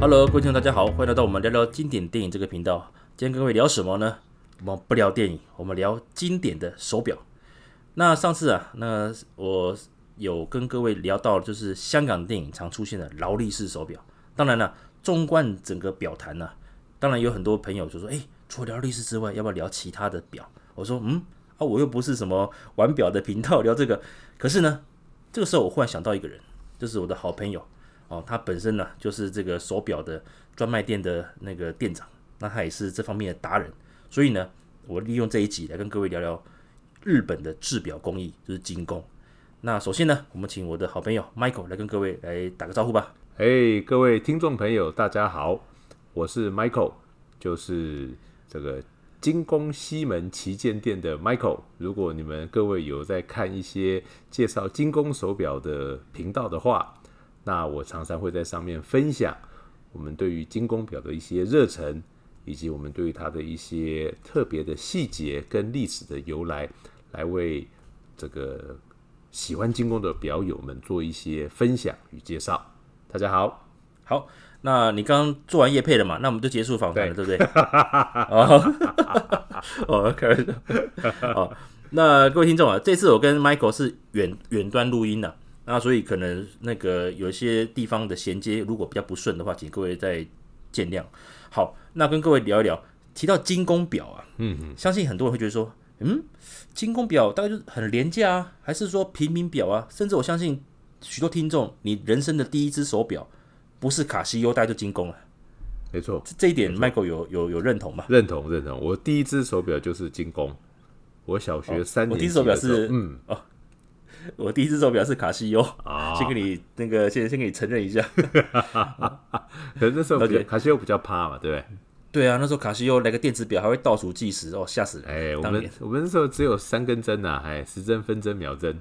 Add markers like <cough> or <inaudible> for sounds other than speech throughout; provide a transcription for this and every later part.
Hello，各位听众大家好，欢迎来到我们聊聊经典电影这个频道。今天跟各位聊什么呢？我们不聊电影，我们聊经典的手表。那上次啊，那我有跟各位聊到，就是香港电影常出现的劳力士手表。当然了，纵观整个表坛呢，当然有很多朋友就说，哎，除了劳力士之外，要不要聊其他的表？我说，嗯，啊，我又不是什么玩表的频道，聊这个。可是呢，这个时候我忽然想到一个人，就是我的好朋友。哦，他本身呢就是这个手表的专卖店的那个店长，那他也是这方面的达人，所以呢，我利用这一集来跟各位聊聊日本的制表工艺，就是精工。那首先呢，我们请我的好朋友 Michael 来跟各位来打个招呼吧。嘿，各位听众朋友，大家好，我是 Michael，就是这个精工西门旗舰店的 Michael。如果你们各位有在看一些介绍精工手表的频道的话，那我常常会在上面分享我们对于精工表的一些热忱，以及我们对于它的一些特别的细节跟历史的由来，来为这个喜欢精工的表友们做一些分享与介绍。大家好，好，那你刚刚做完业配了嘛？那我们就结束访谈了，对，对不对？<laughs> 哦，哦，开玩笑。好，那各位听众啊，这次我跟 Michael 是远远端录音的。那所以可能那个有一些地方的衔接如果比较不顺的话，请各位再见谅。好，那跟各位聊一聊，提到精工表啊，嗯嗯，相信很多人会觉得说，嗯，精工表大概就是很廉价啊，还是说平民表啊？甚至我相信许多听众，你人生的第一只手表不是卡西欧，大概就精工了。没错，这一点 Michael 有有有认同吗？认同认同，我第一只手表就是精工，我小学三年哦，我第一只手表是嗯哦。我第一只手表是卡西欧啊，<laughs> 先给你那个，先先给你承认一下。<laughs> 可是那时候卡西欧比较趴嘛，对不对？对啊，那时候卡西欧来个电子表还会倒数计时哦，吓死人！哎，我们我们那时候只有三根针呐，哎，时针、分针、秒针，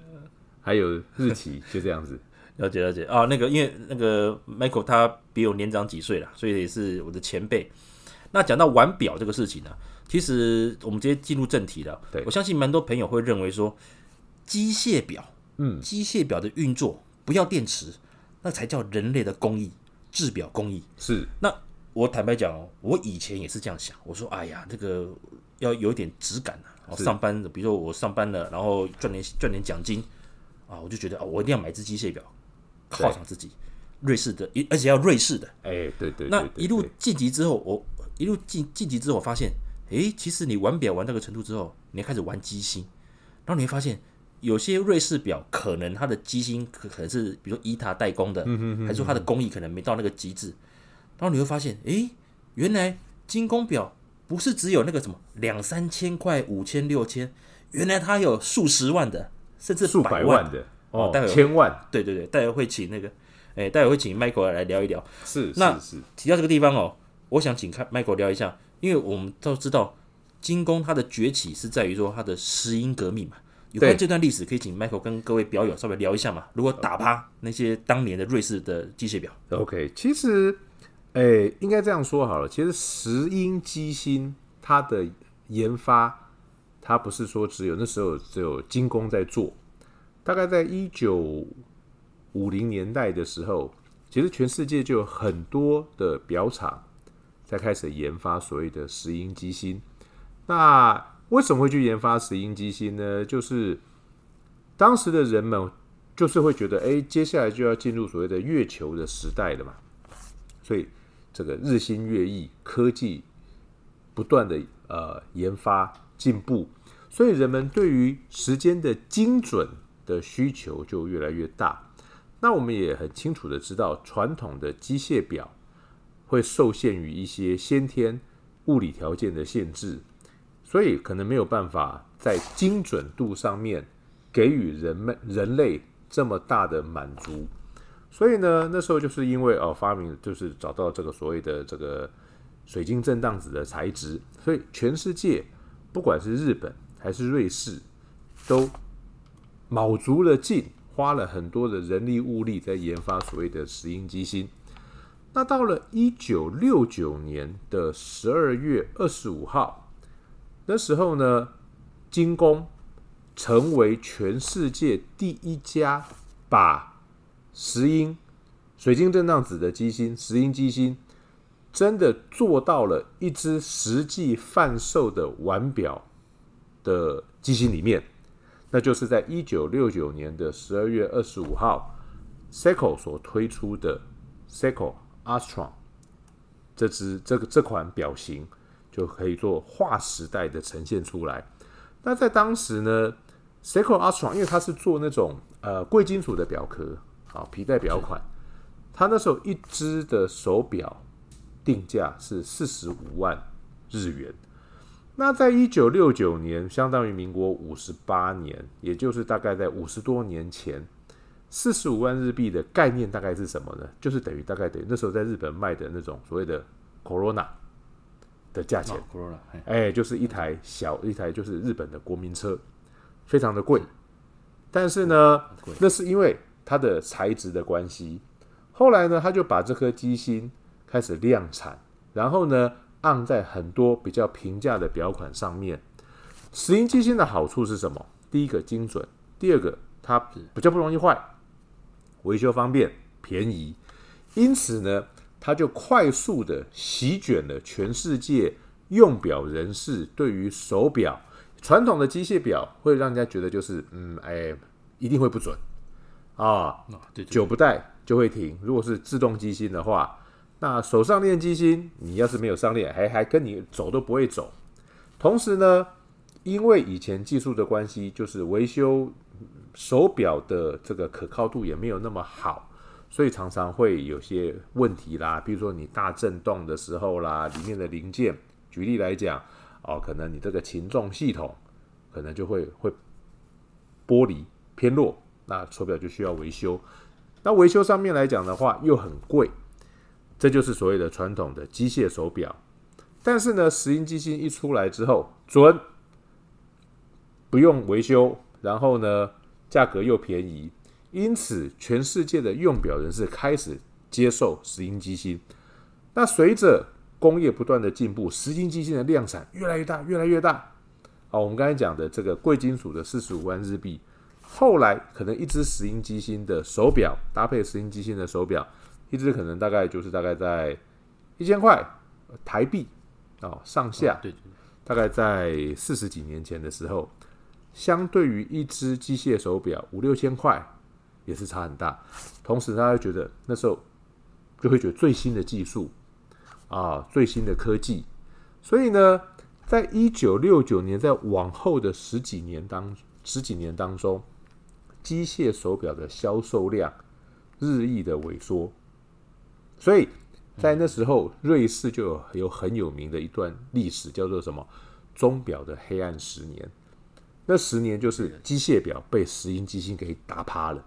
还有日期，就这样子。<laughs> 了解了解啊，那个因为那个 Michael 他比我年长几岁了，所以也是我的前辈。那讲到玩表这个事情呢，其实我们直接进入正题了。对，我相信蛮多朋友会认为说。机械表，嗯，机械表的运作不要电池，那才叫人类的工艺，制表工艺。是，那我坦白讲哦，我以前也是这样想，我说，哎呀，这个要有点质感啊。上班，比如说我上班了，然后赚点赚点奖金啊，我就觉得啊，我一定要买只机械表，犒赏自己。瑞士的，而且要瑞士的。哎，对对，对。那一路晋级之后，我一路晋晋级之后，我发现，哎，其实你玩表玩到个程度之后，你要开始玩机芯，然后你会发现。有些瑞士表可能它的机芯可可能是，比如说伊塔代工的，还是说它的工艺可能没到那个极致。然后你会发现，诶，原来精工表不是只有那个什么两三千块、五千、六千，原来它有数十万的，甚至数百万的哦，待会千万。对对对，待会会请那个，诶，待会会请 Michael 来聊一聊。是，那是提到这个地方哦，我想请看 Michael 聊一下，因为我们都知道精工它的崛起是在于说它的石英革命嘛。有关这段历史，可以请 Michael 跟各位表友稍微聊一下嘛？如果打趴那些当年的瑞士的机械表，OK，其实，哎、欸，应该这样说好了。其实石英机芯它的研发，它不是说只有那时候只有精工在做。大概在一九五零年代的时候，其实全世界就有很多的表厂在开始研发所谓的石英机芯。那为什么会去研发石英机芯呢？就是当时的人们就是会觉得，哎，接下来就要进入所谓的月球的时代了嘛，所以这个日新月异，科技不断的呃研发进步，所以人们对于时间的精准的需求就越来越大。那我们也很清楚的知道，传统的机械表会受限于一些先天物理条件的限制。所以可能没有办法在精准度上面给予人们人类这么大的满足，所以呢，那时候就是因为哦发明就是找到这个所谓的这个水晶振荡子的材质，所以全世界不管是日本还是瑞士，都卯足了劲，花了很多的人力物力在研发所谓的石英机芯。那到了一九六九年的十二月二十五号。那时候呢，精工成为全世界第一家把石英、水晶振荡子的机芯、石英机芯真的做到了一只实际贩售的腕表的机芯里面，那就是在一九六九年的十二月二十五号，Seiko 所推出的 Seiko Astron 这只这个这款表型就可以做划时代的呈现出来。那在当时呢，Seiko Astron 因为它是做那种呃贵金属的表壳，好皮带表款，它那时候一只的手表定价是四十五万日元。那在一九六九年，相当于民国五十八年，也就是大概在五十多年前，四十五万日币的概念大概是什么呢？就是等于大概等于那时候在日本卖的那种所谓的 Corona 的价钱。哎，就是一台小一台就是日本的国民车，非常的贵。但是呢，那是因为它的材质的关系。后来呢，他就把这颗机芯开始量产，然后呢，按在很多比较平价的表款上面，石英机芯的好处是什么？第一个精准，第二个它比较不容易坏，维修方便，便宜。因此呢，它就快速的席卷了全世界用表人士对于手表传统的机械表会让人家觉得就是嗯哎一定会不准啊，对，久不戴就会停。如果是自动机芯的话。那手上链机芯，你要是没有上链，还还跟你走都不会走。同时呢，因为以前技术的关系，就是维修手表的这个可靠度也没有那么好，所以常常会有些问题啦。比如说你大震动的时候啦，里面的零件，举例来讲，哦，可能你这个擒纵系统可能就会会剥离偏弱，那手表就需要维修。那维修上面来讲的话，又很贵。这就是所谓的传统的机械手表，但是呢，石英机芯一出来之后，准，不用维修，然后呢，价格又便宜，因此全世界的用表人士开始接受石英机芯。那随着工业不断的进步，石英机芯的量产越来越大，越来越大。好，我们刚才讲的这个贵金属的四十五万日币，后来可能一只石英机芯的手表搭配石英机芯的手表。一只可能大概就是大概在一千块台币哦上下，对，大概在四十几年前的时候，相对于一只机械手表五六千块也是差很大。同时，他会觉得那时候就会觉得最新的技术啊，最新的科技，所以呢，在一九六九年在往后的十几年当十几年当中，机械手表的销售量日益的萎缩。所以在那时候，瑞士就有有很有名的一段历史，叫做什么“钟表的黑暗十年”。那十年就是机械表被石英机芯给打趴了。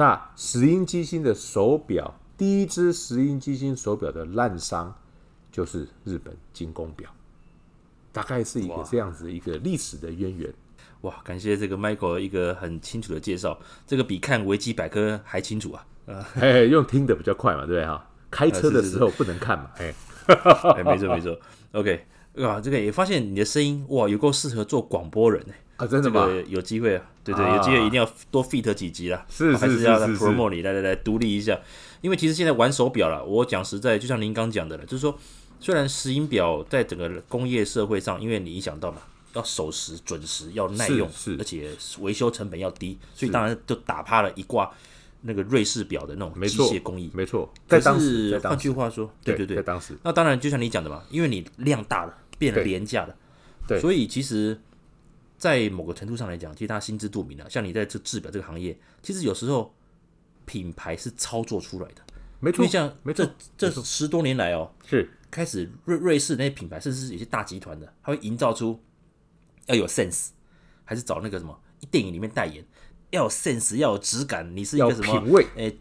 那石英机芯的手表，第一只石英机芯手表的烂伤就是日本精工表，大概是一个这样子一个历史的渊源。哇，感谢这个 Michael 一个很清楚的介绍，这个比看维基百科还清楚啊。<laughs> 哎，用听的比较快嘛，对不对哈？开车的时候不能看嘛，哎，没错没错。OK，哇，这个也发现你的声音哇，有够适合做广播人哎啊，真的吗？有机会啊，对对，有机会一定要多 fit 几集啦，是还是要 promote 你来来来独立一下。因为其实现在玩手表了，我讲实在，就像您刚讲的了，就是说，虽然石英表在整个工业社会上，因为你影响到嘛，要守时、准时，要耐用，是，而且维修成本要低，所以当然就打趴了一挂。那个瑞士表的那种机械工艺，没错。但是换句话说，对对对，在当时，那当然就像你讲的嘛，因为你量大了，变得廉价了，对，所以其实，在某个程度上来讲，其实大家心知肚明了。像你在这制表这个行业，其实有时候品牌是操作出来的，没错。因为像这这十多年来哦，是开始瑞瑞士那些品牌，甚至是有些大集团的，他会营造出要有 sense，还是找那个什么电影里面代言。要有 sense，要有质感，你是一个什么？品味，哎，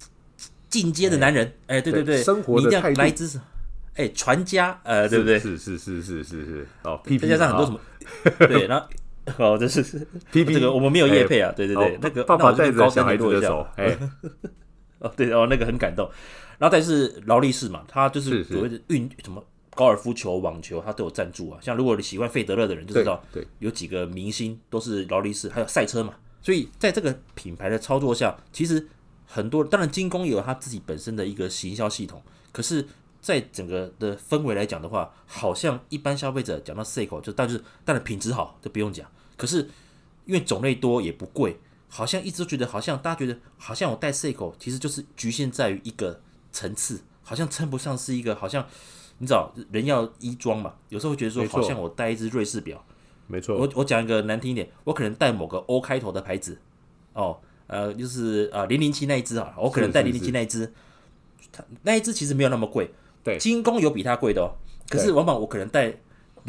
进阶的男人，哎，对对对，生活你一定要来一支，哎，传家，呃，对不对？是是是是是是，哦，再加上很多什么，对，然后，<laughs> 哦，这是 P P，这个我们没有业配啊，对对对，那个爸爸带着小孩子的手，哎，<laughs> 哦，对哦，那个很感动。然后但是劳力士嘛，他就是所谓的运什么高尔夫球、网球，他都有赞助啊。像如果你喜欢费德勒的人就知道，对，有几个明星都是劳力士，还有赛车嘛。所以在这个品牌的操作下，其实很多当然精工也有他自己本身的一个行销系统，可是在整个的氛围来讲的话，好像一般消费者讲到 Seiko 就，但是但是品质好，这不用讲。可是因为种类多也不贵，好像一直都觉得好像大家觉得好像我戴 Seiko 其实就是局限在于一个层次，好像称不上是一个好像你知道人要衣装嘛，有时候会觉得说好像我戴一只瑞士表，没错。我我讲一个难听一点，我可能戴某个 O 开头的牌子，哦，呃，就是呃零零七那一只啊，我可能戴零零七那一只，它那一只其实没有那么贵。对，精工有比它贵的哦，可是往往我可能带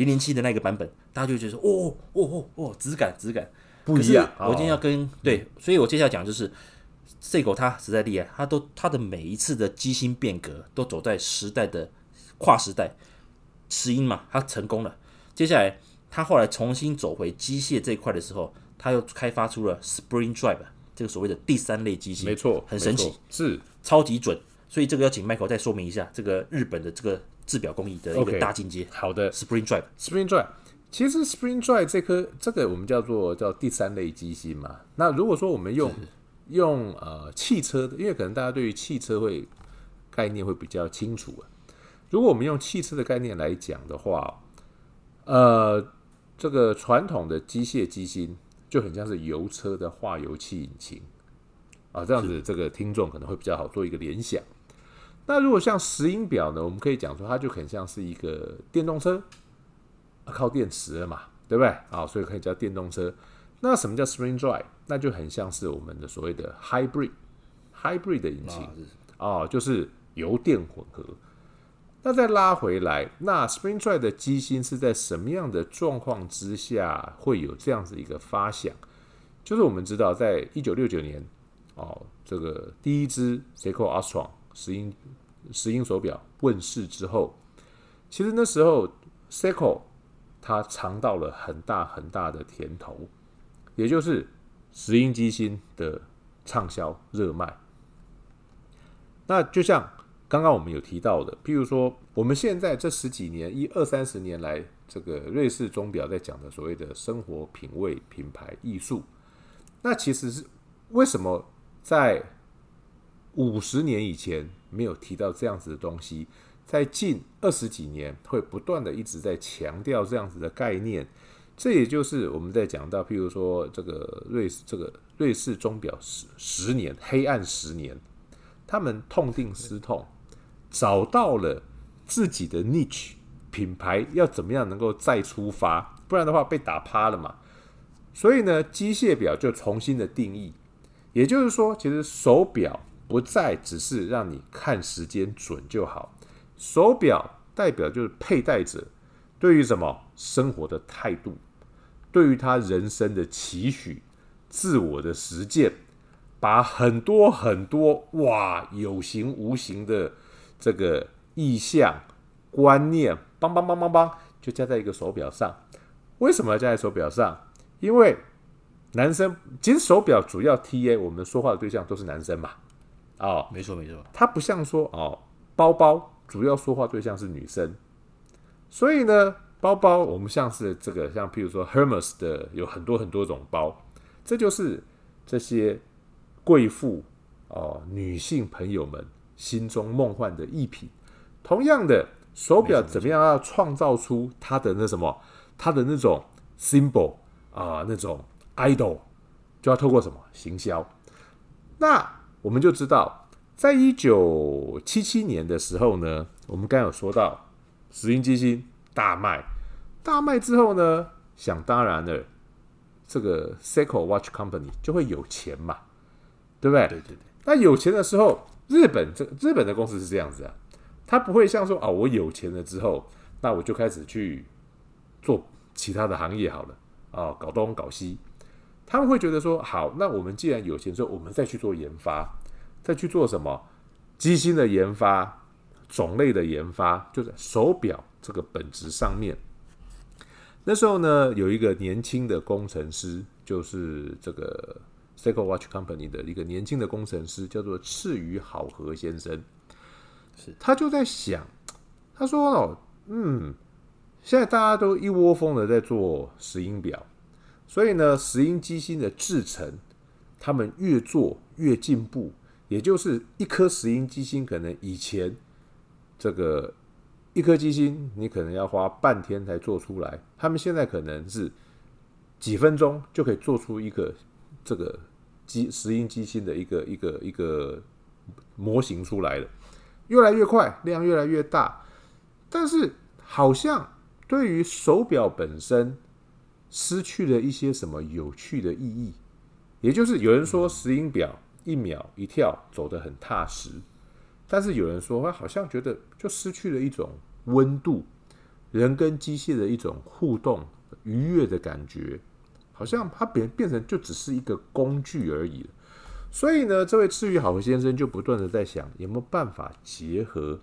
零零七的那个版本，大家就觉得说，哦哦哦哦，质感质感不一样。我今天要跟、哦、对，所以我接下来讲就是 Seiko 它实在厉害，它都它的每一次的机芯变革都走在时代的跨时代，石英嘛，它成功了。接下来它后来重新走回机械这一块的时候，它又开发出了 Spring Drive 这个所谓的第三类机芯，没错，很神奇，是超级准。所以这个要请 Michael 再说明一下这个日本的这个制表工艺的一个大进阶。Okay, 好的，Spring Drive，Spring Drive，其实 Spring Drive 这颗这个我们叫做叫第三类机芯嘛。那如果说我们用 <laughs> 用呃汽车的，因为可能大家对于汽车会概念会比较清楚啊。如果我们用汽车的概念来讲的话，呃，这个传统的机械机芯就很像是油车的化油器引擎啊，这样子这个听众可能会比较好做一个联想。那如果像石英表呢？我们可以讲说，它就很像是一个电动车，靠电池了嘛，对不对？啊，所以可以叫电动车。那什么叫 Spring Drive？那就很像是我们的所谓的 Hybrid Hybrid 的引擎啊，就是油电混合。那再拉回来，那 Spring Drive 的机芯是在什么样的状况之下会有这样子一个发响？就是我们知道，在一九六九年哦，这个第一支 Seiko Astron 石英。石英手表问世之后，其实那时候 Seiko 它尝到了很大很大的甜头，也就是石英机芯的畅销热卖。那就像刚刚我们有提到的，譬如说我们现在这十几年一二三十年来，这个瑞士钟表在讲的所谓的生活品味、品牌艺术，那其实是为什么在五十年以前没有提到这样子的东西，在近二十几年会不断的一直在强调这样子的概念。这也就是我们在讲到，譬如说这个瑞士这个瑞士钟表十十年黑暗十年，他们痛定思痛，找到了自己的 niche 品牌要怎么样能够再出发，不然的话被打趴了嘛。所以呢，机械表就重新的定义，也就是说，其实手表。不再只是让你看时间准就好，手表代表就是佩戴者对于什么生活的态度，对于他人生的期许、自我的实践，把很多很多哇有形无形的这个意象观念，邦邦邦邦邦，就加在一个手表上。为什么要加在手表上？因为男生其实手表主要 TA 我们说话的对象都是男生嘛。哦，没错没错，它不像说哦，包包主要说话对象是女生，所以呢，包包我们像是这个，像譬如说 Hermes 的有很多很多种包，这就是这些贵妇哦，女性朋友们心中梦幻的艺品。同样的，手表怎么样要创造出它的那什么，它的那种 symbol 啊，那种 idol，就要透过什么行销？那。我们就知道，在一九七七年的时候呢，我们刚有说到石英机芯大卖，大卖之后呢，想当然的，这个 Seiko Watch Company 就会有钱嘛，对不对？对对对。那有钱的时候，日本这日本的公司是这样子啊，他不会像说啊，我有钱了之后，那我就开始去做其他的行业好了啊，搞东搞西。他们会觉得说，好，那我们既然有钱之后，我们再去做研发，再去做什么机芯的研发、种类的研发，就在手表这个本质上面。那时候呢，有一个年轻的工程师，就是这个 Seiko Watch Company 的一个年轻的工程师，叫做赤羽好和先生。是，他就在想，他说哦，嗯，现在大家都一窝蜂的在做石英表。所以呢，石英机芯的制程，他们越做越进步，也就是一颗石英机芯可能以前这个一颗机芯你可能要花半天才做出来，他们现在可能是几分钟就可以做出一个这个机石英机芯的一个一个一个模型出来了，越来越快，量越来越大，但是好像对于手表本身失去了一些什么有趣的意义，也就是有人说石英表一秒一跳走得很踏实。但是有人说，他好像觉得就失去了一种温度，人跟机械的一种互动愉悦的感觉，好像它变变成就只是一个工具而已了。所以呢，这位赤羽好和先生就不断的在想，有没有办法结合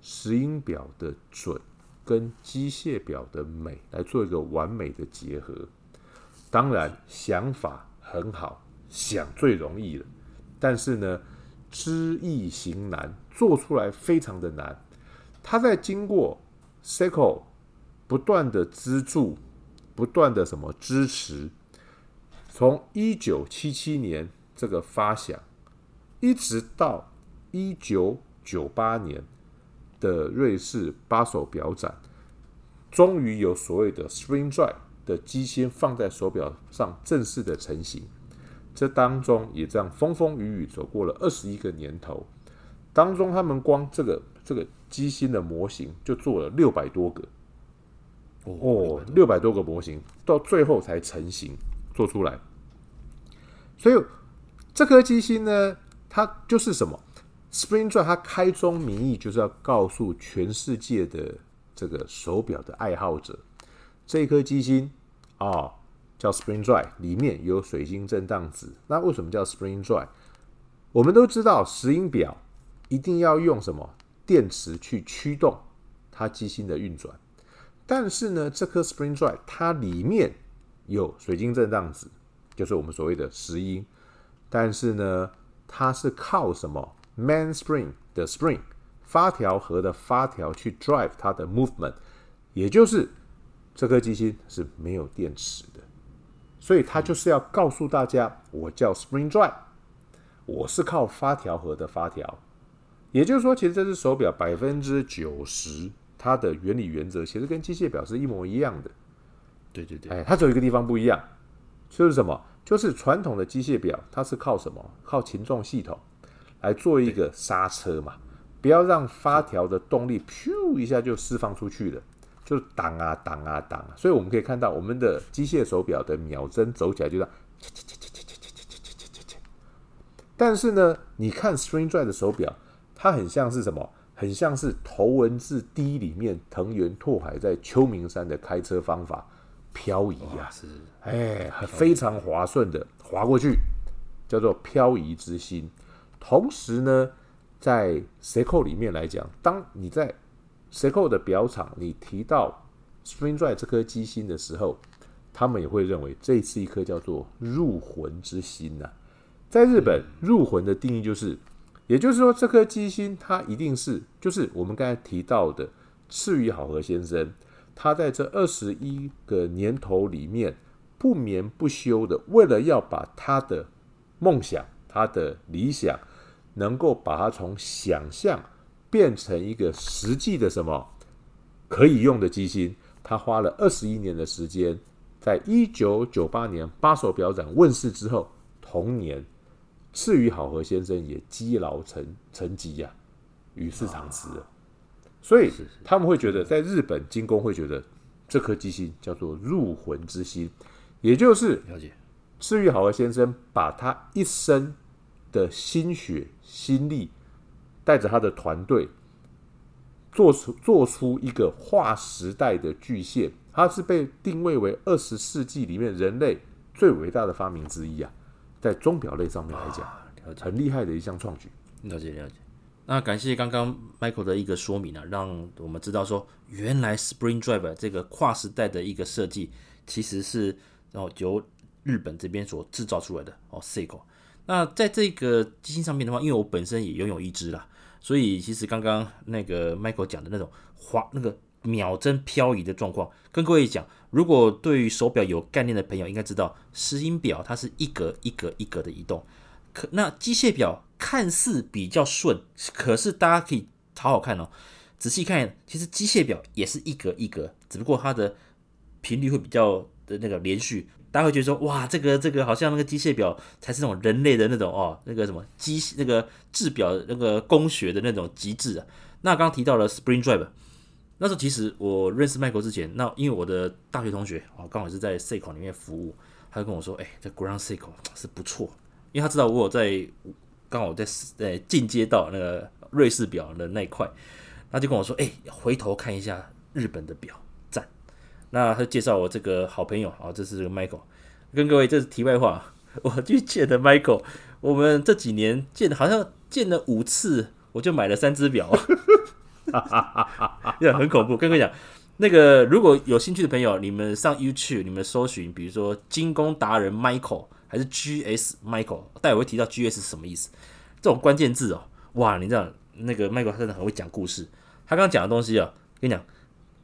石英表的准跟机械表的美来做一个完美的结合。当然，想法很好，想最容易了，但是呢，知易行难。做出来非常的难，他在经过 Seiko 不断的资助、不断的什么支持，从一九七七年这个发想，一直到一九九八年的瑞士八手表展，终于有所谓的 Spring Drive 的机芯放在手表上正式的成型。这当中也这样风风雨雨走过了二十一个年头。当中，他们光这个这个机芯的模型就做了六百多个哦，六百多个模型，到最后才成型做出来。所以这颗机芯呢，它就是什么？Spring Drive 它开宗明义就是要告诉全世界的这个手表的爱好者，这颗机芯啊叫 Spring Drive，里面有水晶振荡子。那为什么叫 Spring Drive？我们都知道石英表。一定要用什么电池去驱动它机芯的运转，但是呢，这颗 Spring Drive 它里面有水晶振荡子，就是我们所谓的石英，但是呢，它是靠什么 mainspring 的 spring 发条盒的发条去 drive 它的 movement，也就是这颗机芯是没有电池的，所以它就是要告诉大家，我叫 Spring Drive，我是靠发条盒的发条。也就是说，其实这只手表百分之九十，它的原理原则其实跟机械表是一模一样的。对对对，哎，它只有一个地方不一样，就是什么？就是传统的机械表，它是靠什么？靠擒纵系统来做一个刹车嘛，不要让发条的动力咻一下就释放出去了，就挡啊挡啊挡啊。所以我们可以看到，我们的机械手表的秒针走起来就这样，但是呢，你看 Spring Drive 的手表。它很像是什么？很像是《头文字 D》里面藤原拓海在秋名山的开车方法，漂移啊，是哎，非常滑顺的滑过去，叫做漂移之心。同时呢，在 Seiko 里面来讲，当你在 Seiko 的表厂，你提到 Spring Drive 这颗机芯的时候，他们也会认为这是一颗叫做入魂之心呐、啊。在日本，入魂的定义就是。也就是说，这颗机芯它一定是，就是我们刚才提到的赤羽好和先生，他在这二十一个年头里面不眠不休的，为了要把他的梦想、他的理想，能够把它从想象变成一个实际的什么可以用的机芯，他花了二十一年的时间，在一九九八年巴手表展问世之后，同年。赤羽好和先生也积劳成成疾呀，与世长辞了。所以他们会觉得，在日本精工会觉得这颗机芯叫做入魂之心，也就是了解赤羽好和先生把他一生的心血心力，带着他的团队，做出做出一个划时代的巨献。它是被定位为二十世纪里面人类最伟大的发明之一啊。在钟表类上面来讲，很厉害的一项创举。了解了解。那感谢刚刚 Michael 的一个说明啊，让我们知道说，原来 Spring Drive 这个跨时代的一个设计，其实是然后由日本这边所制造出来的哦，Seiko。那在这个机芯上面的话，因为我本身也拥有一只啦，所以其实刚刚那个 Michael 讲的那种滑那个。秒针漂移的状况，跟各位讲，如果对于手表有概念的朋友应该知道，石英表它是一格一格一格的移动，可那机械表看似比较顺，可是大家可以好好看哦，仔细看，其实机械表也是一格一格，只不过它的频率会比较的那个连续。大家会觉得说，哇，这个这个好像那个机械表才是那种人类的那种哦，那个什么机那个制表那个工学的那种极致啊。那刚刚提到了 Spring Drive，那时候其实我认识 Michael 之前，那因为我的大学同学哦，刚好是在 Seiko 里面服务，他就跟我说，哎，这 Grand Seiko 是不错，因为他知道我有在刚好在在进阶到那个瑞士表的那一块，他就跟我说，哎，回头看一下日本的表。那他介绍我这个好朋友啊，这是这个 Michael，跟各位这是题外话，<laughs> 我去见的 Michael，我们这几年见好像见了五次，我就买了三只表，哈哈哈哈哈，很恐怖。跟各位讲，那个如果有兴趣的朋友，你们上 YouTube，你们搜寻，比如说精工达人 Michael 还是 GS Michael，待会会提到 GS 是什么意思，这种关键字哦，哇，你知道那个 Michael 他真的很会讲故事，他刚刚讲的东西啊，跟你讲，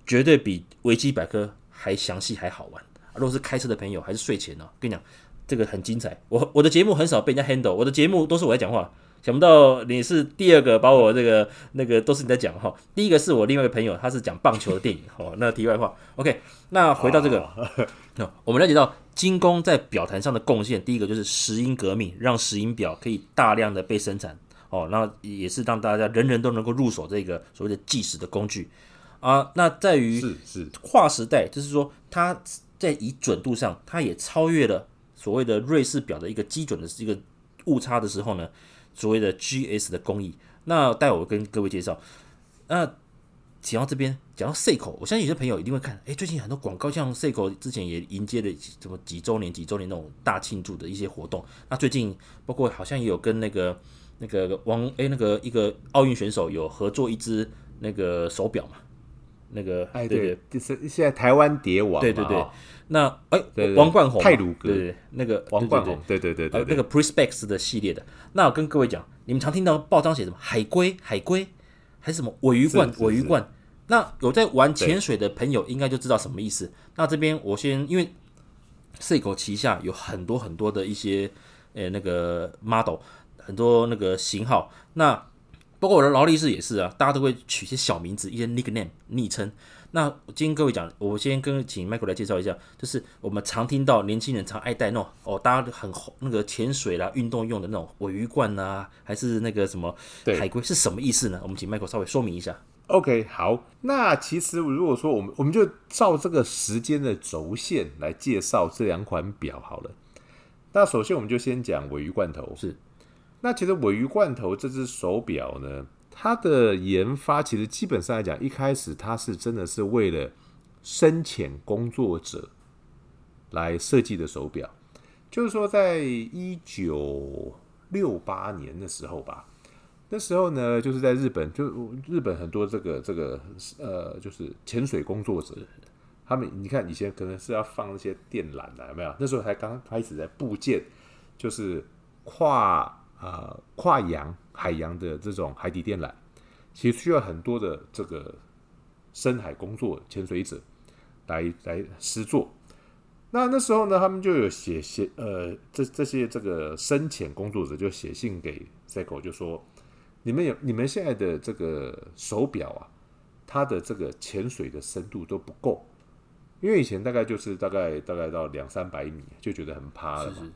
绝对比维基百科。还详细还好玩，如果是开车的朋友，还是睡前呢？跟你讲，这个很精彩。我我的节目很少被人家 handle，我的节目都是我在讲话。想不到你是第二个把我这个那个都是你在讲哈。第一个是我另外一个朋友，他是讲棒球的电影。<laughs> 哦，那题外话，OK。那回到这个，<laughs> 我们了解到精工在表坛上的贡献，第一个就是石英革命，让石英表可以大量的被生产。哦，那也是让大家人人都能够入手这个所谓的计时的工具。啊，那在于是是跨时代，就是说它在以准度上，它也超越了所谓的瑞士表的一个基准的一个误差的时候呢，所谓的 GS 的工艺。那待会我跟各位介绍。那讲到这边，讲到 Seiko，我相信有些朋友一定会看，哎、欸，最近很多广告，像 Seiko 之前也迎接了什么几周年、几周年那种大庆祝的一些活动。那最近包括好像也有跟那个那个王哎、欸、那个一个奥运选手有合作一只那个手表嘛。那个哎，对对，就是现在台湾蝶王，对对对。那哎，王冠红泰鲁格，对那个王冠红，对对对对，那个 Perspex 的系列的。那我跟各位讲，你们常听到报章写什么海龟，海龟，还是什么尾鱼冠，尾鱼冠。那有在玩潜水的朋友应该就知道什么意思。那这边我先，因为 Seiko 旗下有很多很多的一些呃那个 model，很多那个型号，那。包括我的劳力士也是啊，大家都会取一些小名字，一些 nickname 昵称。那今天各位讲，我先跟请 Michael 来介绍一下，就是我们常听到年轻人常爱戴那种哦，大家很那个潜水啦、运动用的那种尾鱼罐啊，还是那个什么海龟，是什么意思呢？我们请 Michael 稍微说明一下。OK，好，那其实如果说我们我们就照这个时间的轴线来介绍这两款表好了。那首先我们就先讲尾鱼罐头是。那其实尾鱼罐头这只手表呢，它的研发其实基本上来讲，一开始它是真的是为了深潜工作者来设计的手表。就是说，在一九六八年的时候吧，那时候呢，就是在日本，就日本很多这个这个呃，就是潜水工作者，他们你看以前可能是要放那些电缆的，有没有？那时候才刚开始在部件，就是跨。呃，跨洋海洋的这种海底电缆，其实需要很多的这个深海工作潜水者来来施作。那那时候呢，他们就有写写呃，这这些这个深潜工作者就写信给 Seiko，就说你们有你们现在的这个手表啊，它的这个潜水的深度都不够，因为以前大概就是大概大概到两三百米就觉得很怕了嘛。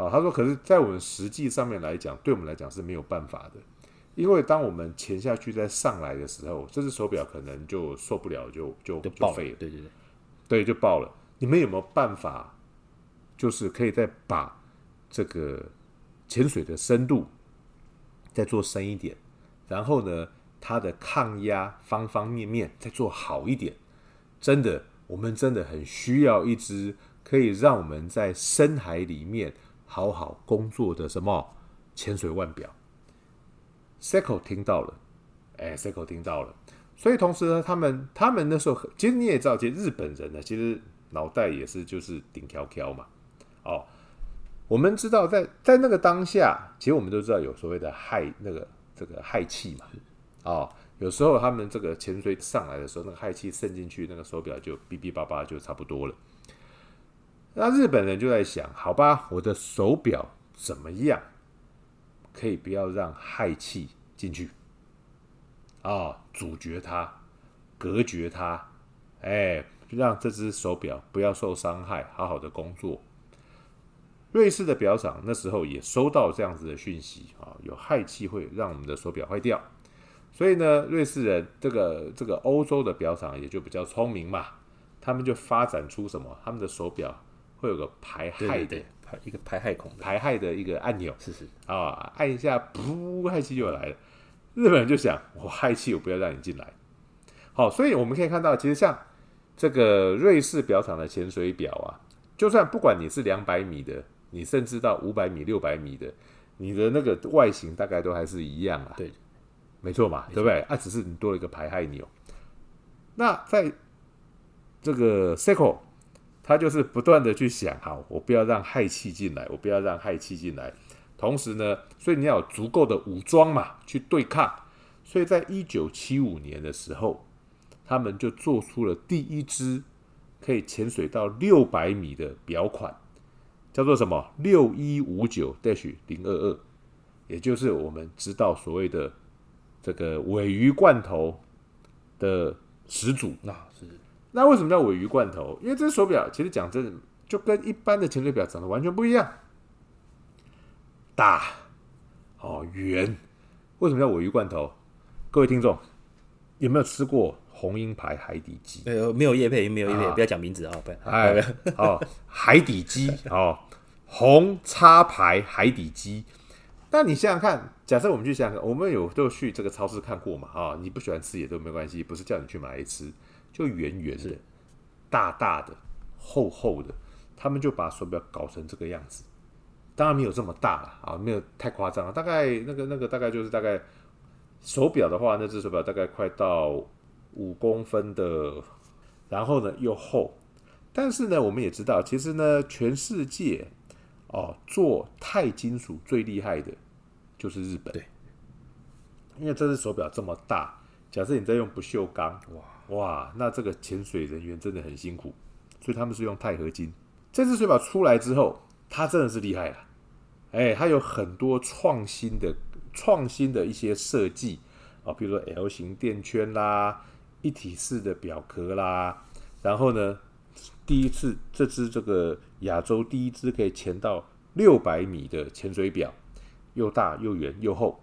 啊，他说：“可是，在我们实际上面来讲，对我们来讲是没有办法的，因为当我们潜下去再上来的时候，这只手表可能就受不了，就就就废了。对对对，对，就爆了。你们有没有办法，就是可以再把这个潜水的深度再做深一点，然后呢，它的抗压方方面面再做好一点？真的，我们真的很需要一只可以让我们在深海里面。”好好工作的什么潜水腕表，Seiko 听到了，哎，Seiko 听到了，所以同时呢，他们他们那时候，其实你也知道，其实日本人呢，其实脑袋也是就是顶挑挑嘛。哦，我们知道在在那个当下，其实我们都知道有所谓的氦那个这个氦气嘛。哦，有时候他们这个潜水上来的时候，那个氦气渗进去，那个手表就哔哔叭叭就差不多了。那日本人就在想，好吧，我的手表怎么样可以不要让氦气进去？啊，阻绝它，隔绝它，哎，让这只手表不要受伤害，好好的工作。瑞士的表厂那时候也收到这样子的讯息啊，有氦气会让我们的手表坏掉，所以呢，瑞士人这个这个欧洲的表厂也就比较聪明嘛，他们就发展出什么？他们的手表会有个排氦的排一个排氦孔排氦的一个按钮，是是啊，按一下，噗，氦气就来了。日本人就想，我氦气我不要让你进来。好，所以我们可以看到，其实像这个瑞士表厂的潜水表啊，就算不管你是两百米的。你甚至到五百米、六百米的，你的那个外形大概都还是一样啊。对，没错嘛，对不对？啊，只是你多了一个排氦钮。那在这个 Seiko，他就是不断的去想，好，我不要让氦气进来，我不要让氦气进来。同时呢，所以你要有足够的武装嘛，去对抗。所以在一九七五年的时候，他们就做出了第一支可以潜水到六百米的表款。叫做什么？六一五九 dash 零二二，也就是我们知道所谓的这个尾鱼罐头的始祖。那是那为什么叫尾鱼罐头？因为这只手表其实讲真的，就跟一般的潜水表长得完全不一样，大哦圆。为什么叫尾鱼罐头？各位听众有没有吃过？红鹰牌海底鸡，没有没有业配，没有叶配，不要讲名字啊！不要，哎，哦，海底鸡哦，红叉牌海底鸡。那你想想看，假设我们去想想，我们有都去这个超市看过嘛？啊、哦，你不喜欢吃也都没关系，不是叫你去买来吃，就圆圆的、大大的、厚厚的，他们就把手表搞成这个样子。当然没有这么大了啊，没有太夸张了，大概那个那个大概就是大概手表的话，那只手表大概快到。五公分的，然后呢又厚，但是呢，我们也知道，其实呢，全世界哦做钛金属最厉害的，就是日本。对，因为这只手表这么大，假设你在用不锈钢，哇哇，那这个潜水人员真的很辛苦，所以他们是用钛合金。这只水表出来之后，它真的是厉害了，哎，它有很多创新的、创新的一些设计啊，比如说 L 型垫圈啦。一体式的表壳啦，然后呢，第一次这只这个亚洲第一只可以潜到六百米的潜水表，又大又圆又厚，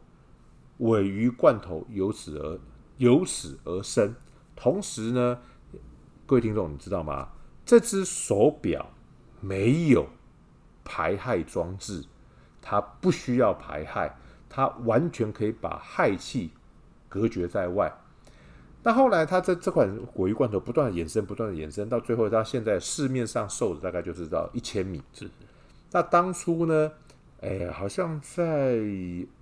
尾鱼罐头由此而由此而生。同时呢，各位听众，你知道吗？这只手表没有排氦装置，它不需要排氦，它完全可以把氦气隔绝在外。那后来，它这这款果鱼罐头不断的延伸，不断的延伸，到最后，它现在市面上售的大概就是到一千米。是。那当初呢，哎，好像在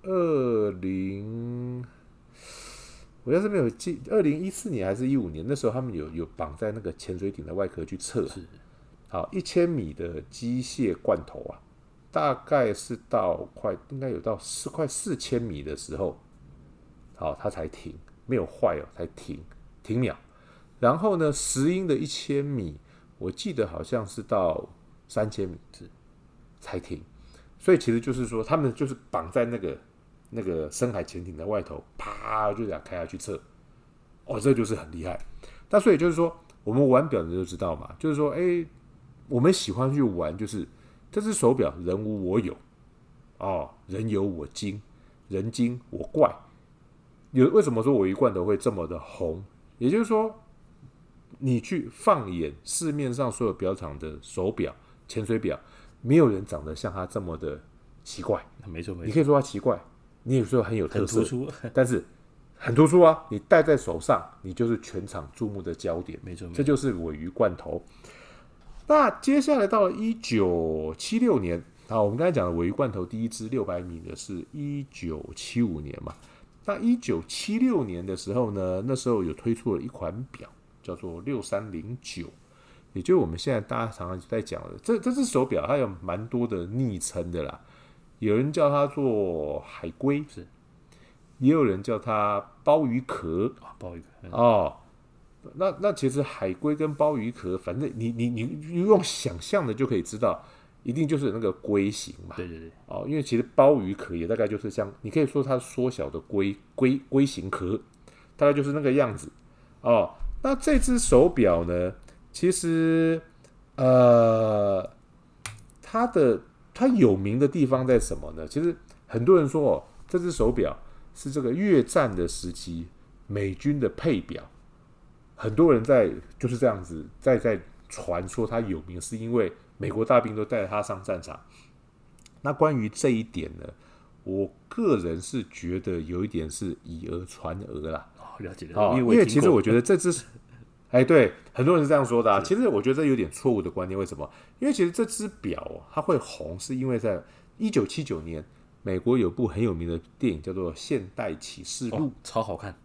二零，我要是没有记，二零一四年还是一五年，那时候他们有有绑在那个潜水艇的外壳去测。是。好，一千米的机械罐头啊，大概是到快应该有到四快四千米的时候，好，它才停。没有坏哦，才停停秒。然后呢，石英的一千米，我记得好像是到三千米才停。所以其实就是说，他们就是绑在那个那个深海潜艇的外头，啪就这样开下去测。哦，这就是很厉害。那所以就是说，我们玩表的就知道嘛，就是说，哎，我们喜欢去玩，就是这只手表人无我有，哦，人有我精，人精我怪。有为什么说我一贯都会这么的红？也就是说，你去放眼市面上所有表厂的手表、潜水表，没有人长得像它这么的奇怪。没错，没错。你可以说它奇怪，你也说很有特色，但是很突出啊！你戴在手上，你就是全场注目的焦点。没错，这就是鮪鱼罐头。那接下来到了一九七六年啊，我们刚才讲的鮪鱼罐头第一支六百米的是一九七五年嘛。那一九七六年的时候呢，那时候有推出了一款表，叫做六三零九，也就是我们现在大家常常在讲的这这只手表，它有蛮多的昵称的啦。有人叫它做海龟，是；也有人叫它鲍鱼壳啊，鲍鱼壳哦。那那其实海龟跟鲍鱼壳，反正你你你用想象的就可以知道。一定就是那个龟形嘛？对对对。哦，因为其实鲍鱼壳也大概就是像，你可以说它缩小的龟龟龟形壳，大概就是那个样子哦。那这只手表呢，其实呃，它的它有名的地方在什么呢？其实很多人说哦，这只手表是这个越战的时期美军的配表，很多人在就是这样子在在传说它有名，是因为美国大兵都带着它上战场。那关于这一点呢，我个人是觉得有一点是以讹传讹啦。哦，了解了。哦，因为其实我觉得这只，<laughs> 哎，对，很多人是这样说的啊。其实我觉得这有点错误的观念。为什么？因为其实这只表它会红，是因为在一九七九年，美国有部很有名的电影叫做《现代启示录》，超好看。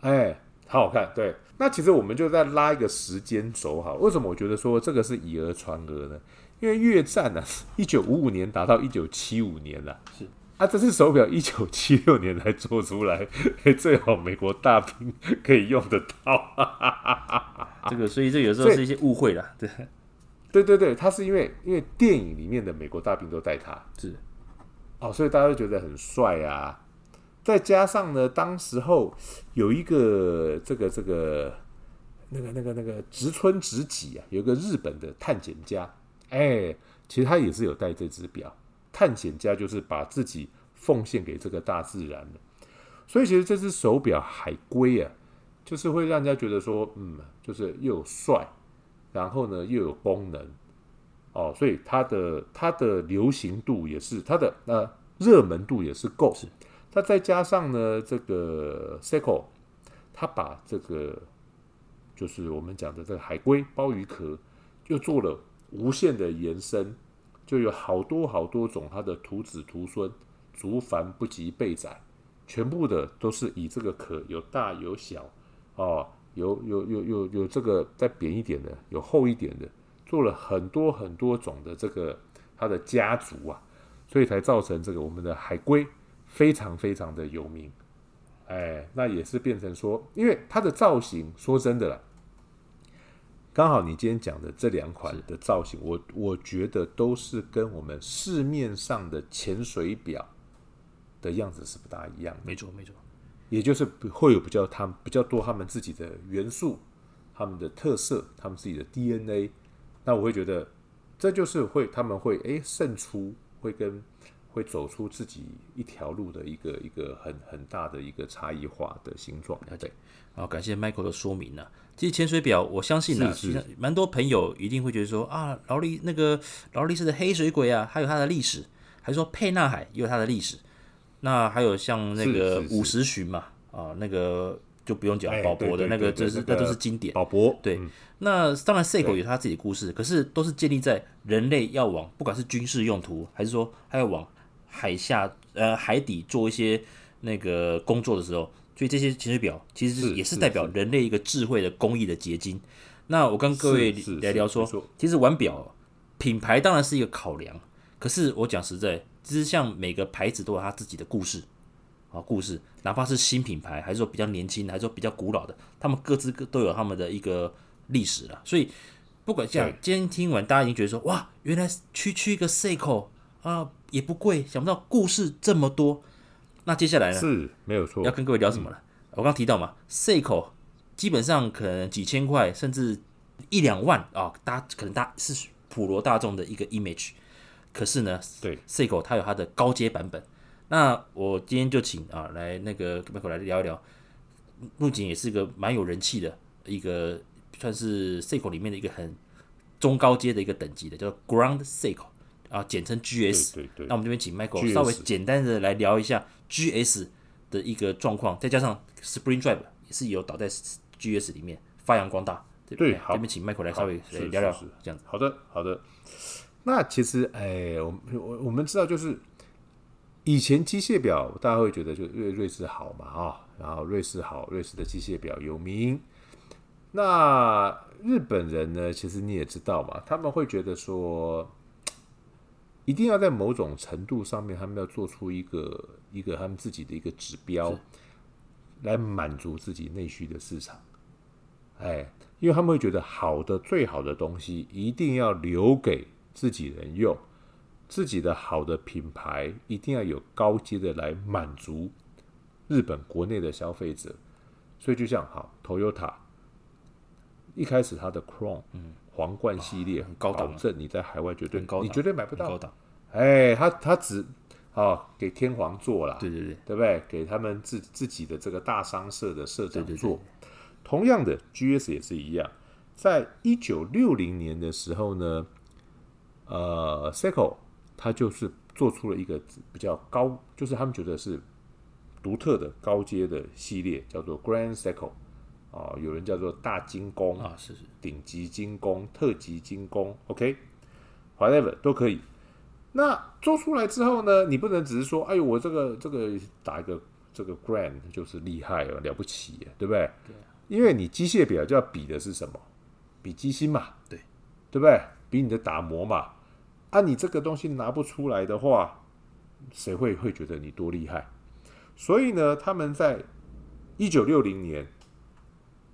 哎，好好看。对，那其实我们就在拉一个时间轴哈。为什么我觉得说这个是以讹传讹呢？因为越战呢、啊，一九五五年达到一九七五年了，是啊，这只手表一九七六年才做出来，<laughs> 最好美国大兵可以用得到。<laughs> 这个，所以这有时候是一些误会啦，<laughs> 对，对对对，它是因为因为电影里面的美国大兵都戴它，是哦，所以大家都觉得很帅啊。再加上呢，当时候有一个这个这个那个那个那个植村直己啊，有一个日本的探险家。哎，其实他也是有戴这只表，探险家就是把自己奉献给这个大自然的，所以其实这只手表海龟啊，就是会让人家觉得说，嗯，就是又有帅，然后呢又有功能，哦，所以它的它的流行度也是它的呃热门度也是够，是。它再加上呢这个 Seiko，它把这个就是我们讲的这个海龟鲍鱼壳又做了。无限的延伸，就有好多好多种，它的徒子徒孙，族繁不及备载，全部的都是以这个壳有大有小，哦，有有有有有这个再扁一点的，有厚一点的，做了很多很多种的这个它的家族啊，所以才造成这个我们的海龟非常非常的有名，哎，那也是变成说，因为它的造型，说真的啦。刚好你今天讲的这两款的造型，我我觉得都是跟我们市面上的潜水表的样子是不大一样的。没错，没错，也就是会有比较他们比较多他们自己的元素、他们的特色、他们自己的 DNA。那我会觉得这就是会他们会诶胜出，会跟会走出自己一条路的一个一个很很大的一个差异化的形状。对，好，感谢 Michael 的说明呢。其实潜水表，我相信呢，其实蛮多朋友一定会觉得说啊，劳力那个劳力士的黑水鬼啊，还有它的历史，还是说佩纳海也有它的历史。那还有像那个五十巡嘛，啊，那个就不用讲，宝博的那个，这是那都是经典。宝博对，那当然 Seiko 有它自己的故事，可是都是建立在人类要往不管是军事用途，还是说还要往海下呃海底做一些那个工作的时候。所以这些潜水表其实也是代表人类一个智慧的工艺的结晶。那我跟各位来聊说，其实玩表品牌当然是一个考量，可是我讲实在，其实像每个牌子都有它自己的故事啊，故事，哪怕是新品牌，还是说比较年轻，还是说比较古老的，他们各自各都有他们的一个历史了。所以不管像今天听完，大家已经觉得说，哇，原来区区一个 Seiko 啊也不贵，想不到故事这么多。那接下来呢？是没有错。要跟各位聊什么了？嗯、我刚提到嘛，Seiko 基本上可能几千块，甚至一两万啊、哦，大可能大是普罗大众的一个 image。可是呢，对 Seiko 它有它的高阶版本。那我今天就请啊来那个 Michael 来聊一聊，目前也是一个蛮有人气的一个，算是 Seiko 里面的一个很中高阶的一个等级的，叫 Ground Seiko 啊，简称 GS。对对对。那我们这边请 Michael 稍微简单的来聊一下。GS 的一个状况，再加上 Spring Drive 也是有倒在 GS 里面发扬光大。对，对，好，这边请 Michael 来稍微来聊聊，这样子。好的，好的。那其实，哎，我我我们知道，就是以前机械表，大家会觉得就瑞瑞士好嘛，啊、哦，然后瑞士好，瑞士的机械表有名。那日本人呢，其实你也知道嘛，他们会觉得说。一定要在某种程度上面，他们要做出一个一个他们自己的一个指标，来满足自己内需的市场。哎，因为他们会觉得好的最好的东西一定要留给自己人用，自己的好的品牌一定要有高阶的来满足日本国内的消费者。所以就像好，Toyota 一开始它的 Crown 嗯皇冠系列很高档保证你在海外绝对你绝对买不到。很高档，哎，他他只啊给天皇做了，对对对，对不对？给他们自自己的这个大商社的社长对对对。做。同样的，GS 也是一样，在一九六零年的时候呢，呃，Seiko 他就是做出了一个比较高，就是他们觉得是独特的高阶的系列，叫做 Grand Seiko 啊，有人叫做大精工啊，是是，顶级精工、特级精工，OK，whatever、都可以。那做出来之后呢，你不能只是说，哎呦，我这个这个打一个这个 grand 就是厉害了，了不起，对不对？对。因为你机械表就要比的是什么？比机芯嘛，对，对不对？比你的打磨嘛。啊，你这个东西拿不出来的话，谁会会觉得你多厉害？所以呢，他们在一九六零年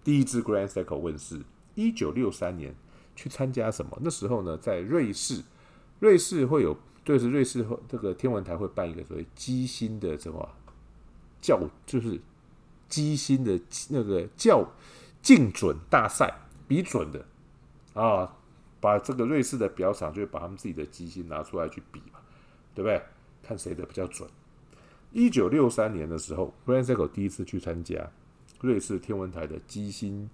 第一支 Grand Seiko 问世，一九六三年去参加什么？那时候呢，在瑞士，瑞士会有，就是瑞士这个天文台会办一个所谓机芯的什么校，就是。机芯的那个较精准大赛，比准的啊，把这个瑞士的表厂就把他们自己的机芯拿出来去比嘛，对不对？看谁的比较准。一九六三年的时候，Grand Seiko 第一次去参加瑞士天文台的机芯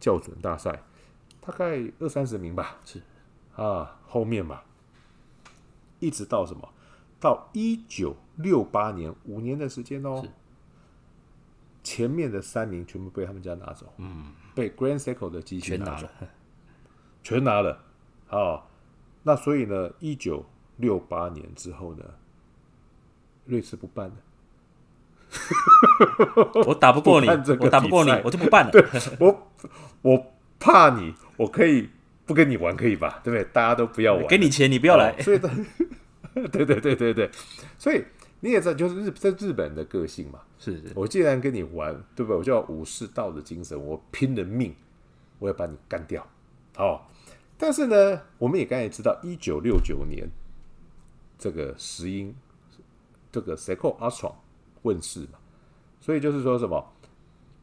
校准大赛，大概二三十名吧，是啊，后面嘛，一直到什么？到一九六八年，五年的时间哦。前面的三名全部被他们家拿走，嗯，被 Grand Seiko 的机芯拿走，<laughs> 全拿了，啊，那所以呢，一九六八年之后呢，瑞士不办了，<laughs> 我打不过你，我打不过你，我就不办了。我 <laughs> 我怕你，我可以不跟你玩，可以吧？对不对？大家都不要玩，给你钱，你不要来。所以，<laughs> 对对对对对，所以。你也知道，就是日在日本人的个性嘛。是是，我既然跟你玩，对不对？我就要武士道的精神，我拼了命，我要把你干掉。哦，但是呢，我们也刚才知道，一九六九年这个石英这个 Seiko Astron 问世嘛，所以就是说什么，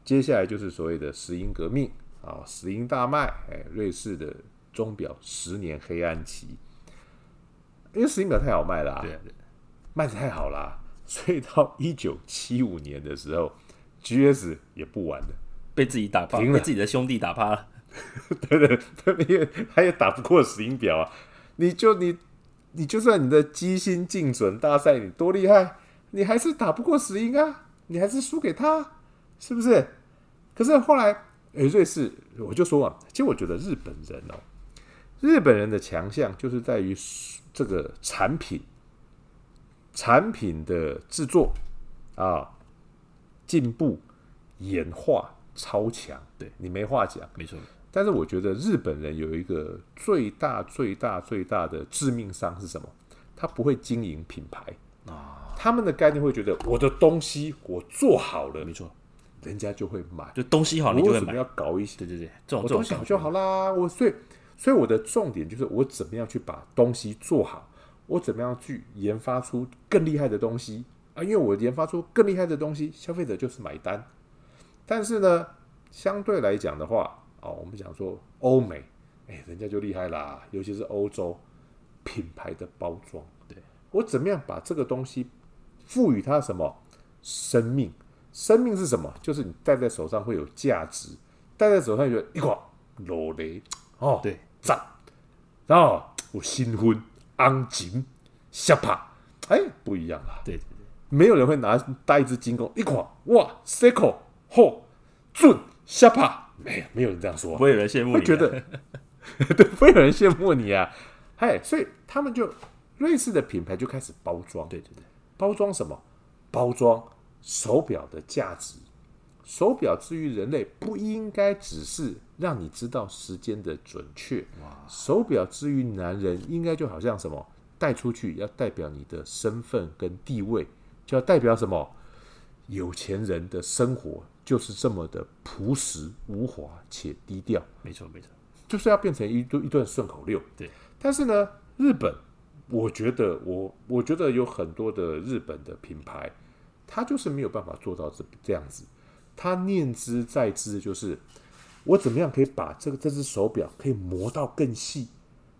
接下来就是所谓的石英革命啊，石英大卖，哎，瑞士的钟表十年黑暗期，因为石英表太好卖了啊。对对。卖的太好了，所以到一九七五年的时候，GS 也不玩了，被自己打趴，了被自己的兄弟打趴了。<laughs> 对对对，因为他也打不过石英表啊！你就你你就算你的机芯精准大赛你多厉害，你还是打不过石英啊！你还是输给他，是不是？可是后来，诶，瑞士，我就说啊，其实我觉得日本人哦，日本人的强项就是在于这个产品。产品的制作啊，进步、演化超强，对你没话讲，没错。但是我觉得日本人有一个最大、最大、最大的致命伤是什么？他不会经营品牌啊。他们的概念会觉得我的东西我做好了，没错，人家就会买。就东西好，你就会买。为什么要搞一些？对对对，这种我东西好就好啦。我所以所以我的重点就是我怎么样去把东西做好。我怎么样去研发出更厉害的东西啊？因为我研发出更厉害的东西，消费者就是买单。但是呢，相对来讲的话，哦，我们讲说欧美，哎，人家就厉害啦，尤其是欧洲品牌的包装。对，我怎么样把这个东西赋予它什么生命？生命是什么？就是你戴在手上会有价值，戴在手上有一块裸雷哦，对，赞，然后我新婚。钢琴、下帕，哎，不一样啊！对对对，没有人会拿带一支金弓一款哇，Seiko 吼准下帕，没有没有人这样说，不会有人羡慕你，会觉得 <laughs> 对，不会有人羡慕你啊！哎，所以他们就瑞士的品牌就开始包装，对对对，包装什么？包装手表的价值。手表之于人类，不应该只是让你知道时间的准确。手表之于男人，应该就好像什么带出去要代表你的身份跟地位，就要代表什么有钱人的生活就是这么的朴实无华且低调。没错，没错，就是要变成一段一段顺口溜。对，但是呢，日本，我觉得我我觉得有很多的日本的品牌，它就是没有办法做到这这样子。他念之在兹，就是我怎么样可以把这个这只手表可以磨到更细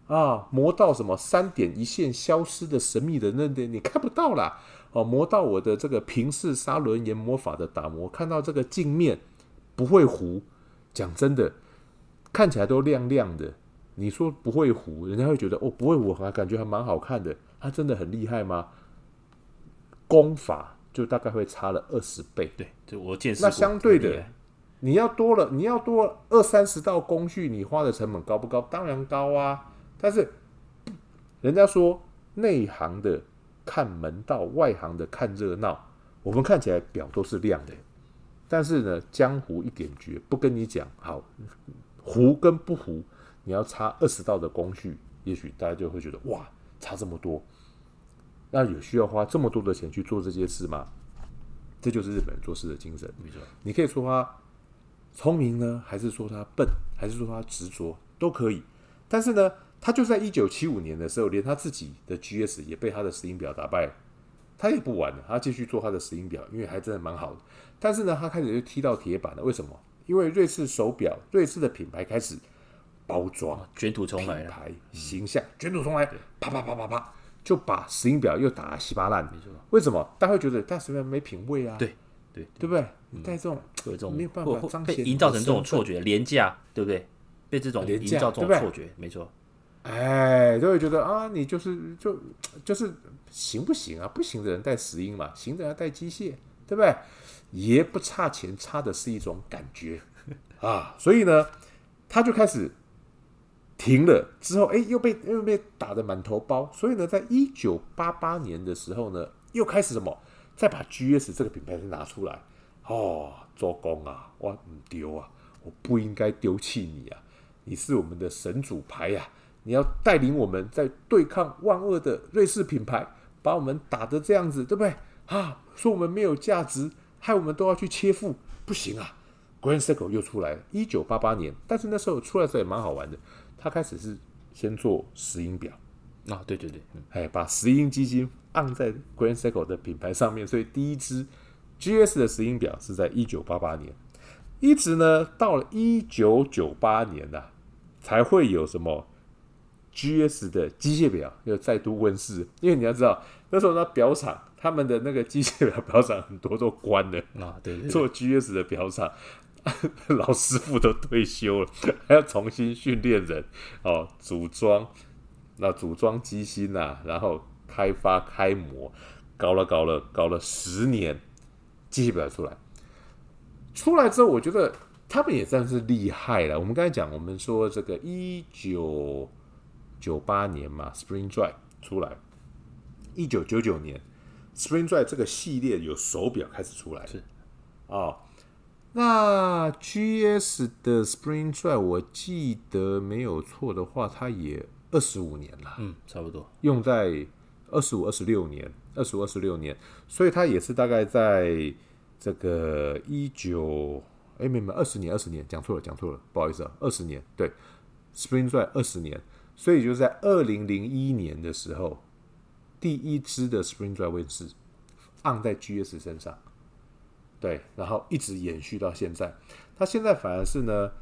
啊，磨到什么三点一线消失的神秘的那点你看不到啦。哦，磨到我的这个平视砂轮研磨法的打磨，看到这个镜面不会糊。讲真的，看起来都亮亮的。你说不会糊，人家会觉得哦，不会糊，还感觉还蛮好看的。它真的很厉害吗？功法就大概会差了二十倍。对，就我见识。那相对的，你要多了，你要多二三十道工序，你花的成本高不高？当然高啊。但是人家说内行的。看门道，外行的看热闹。我们看起来表都是亮的，但是呢，江湖一点绝，不跟你讲好糊跟不糊，你要差二十道的工序，也许大家就会觉得哇，差这么多，那有需要花这么多的钱去做这些事吗？这就是日本人做事的精神。没错，你可以说他聪明呢，还是说他笨，还是说他执着，都可以。但是呢，他就在一九七五年的时候，连他自己的 GS 也被他的石英表打败了。他也不玩了，他继续做他的石英表，因为还真的蛮好的。但是呢，他开始就踢到铁板了。为什么？因为瑞士手表，瑞士的品牌开始包装，卷土重来，品牌形象卷土重来，啪啪啪啪啪，就把石英表又打得稀巴烂。没错。为什么？大家会觉得戴石英表没品味啊？对对对不对？戴这种有这种没有办法彰显，营造成这种错觉，廉价，对不对？被这种营造这种错觉，没错。哎，就会觉得啊，你就是就就是行不行啊？不行的人戴石英嘛，行的人带机械，对不对？也不差钱，差的是一种感觉啊。所以呢，他就开始停了。之后，哎，又被又被打得满头包。所以呢，在一九八八年的时候呢，又开始什么？再把 GS 这个品牌再拿出来。哦，做工啊，我唔丢啊，我不应该丢弃你啊，你是我们的神主牌呀、啊。你要带领我们在对抗万恶的瑞士品牌，把我们打得这样子，对不对？啊，说我们没有价值，害我们都要去切腹，不行啊，Grand Circle 又出来了，一九八八年，但是那时候出来的时候也蛮好玩的。他开始是先做石英表。啊，对对对，哎，把石英基金按在 Grand Seiko 的品牌上面，所以第一支 GS 的石英表是在一九八八年，一直呢到了一九九八年呐、啊，才会有什么？GS 的机械表又再度问世，因为你要知道，那时候那表厂他们的那个机械表表厂很多都关了啊，对，对，对，做 GS 的表厂，<laughs> 老师傅都退休了，<laughs> 还要重新训练人哦，组装，那组装机芯呐，然后开发开模，搞了搞了搞了十年，机械表出来，出来之后，我觉得他们也算是厉害了。我们刚才讲，我们说这个一九。九八年嘛，Spring Drive 出来。一九九九年，Spring Drive 这个系列有手表开始出来。是哦，那 GS 的 Spring Drive 我记得没有错的话，它也二十五年了。嗯，差不多。用在二十五、二十六年，二十五、二十六年，所以它也是大概在这个一九哎，没没二十年，二十年。讲错了，讲错了，不好意思啊，二十年。对，Spring Drive 二十年。所以就在二零零一年的时候，第一支的 Spring Drive 问世，按在 GS 身上，对，然后一直延续到现在。它现在反而是呢，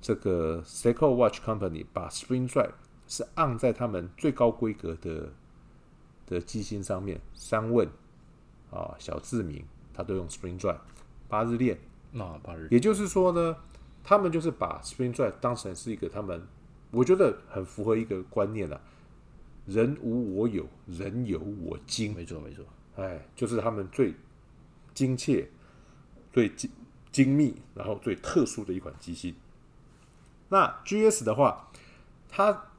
这个 Seiko Watch Company 把 Spring Drive 是按在他们最高规格的的机芯上面，三问啊，小志明，他都用 Spring Drive 八日链，那八日，也就是说呢，他们就是把 Spring Drive 当成是一个他们。我觉得很符合一个观念啊，人无我有，人有我精。没错，没错。哎，就是他们最精切、最精精密，然后最特殊的一款机芯。那 GS 的话，它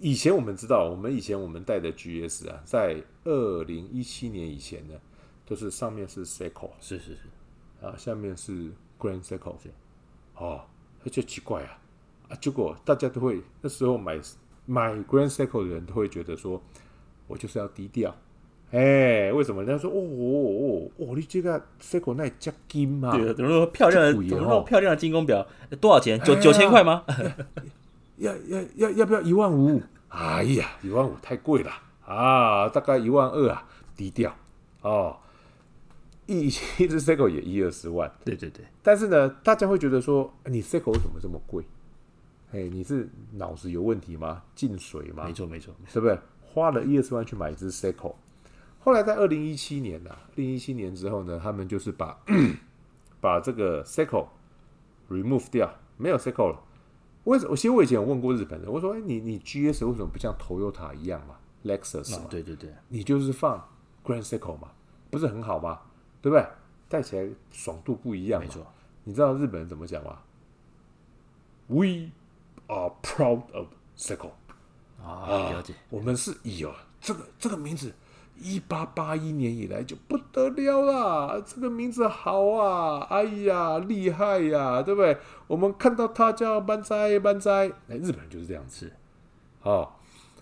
以前我们知道，我们以前我们带的 GS 啊，在二零一七年以前呢，都是上面是 Seiko，是是是，啊，下面是 Grand Seiko，哦，那就奇怪啊。啊，结果大家都会那时候买买 Grand Seiko 的人都会觉得说，我就是要低调，哎，为什么？人家说，哦哦哦，哦，你这个 Seiko 那加金嘛？对，怎么说漂亮的，怎么说漂亮的精工表？多少钱？九九千块吗？<laughs> 要要要要不要一万五？哎呀，一万五太贵了啊，大概一万二啊，低调哦。一一只 Seiko 也一二十万，对对对。但是呢，大家会觉得说，你 Seiko 为什么这么贵？哎，你是脑子有问题吗？进水吗？没错没错，是不是？花了一二十万去买一只 Seiko，后来在二零一七年呐、啊，二零一七年之后呢，他们就是把 <clears throat> 把这个 Seiko remove 掉，没有 Seiko 了。为什么？其实我以前有问过日本人，我说：“哎，你你 GS 为什么不像 Toyota 一样嘛，Lexus 嘛？对对对，你就是放 Grand Seiko 嘛，不是很好吗？对不对？戴起来爽度不一样。没错，你知道日本人怎么讲吗？We are proud of Seiko 啊，了解。我们是以哦，这个这个名字。”一八八一年以来就不得了啦！这个名字好啊，哎呀，厉害呀，对不对？我们看到他叫万载万载，哎，日本人就是这样子。哦，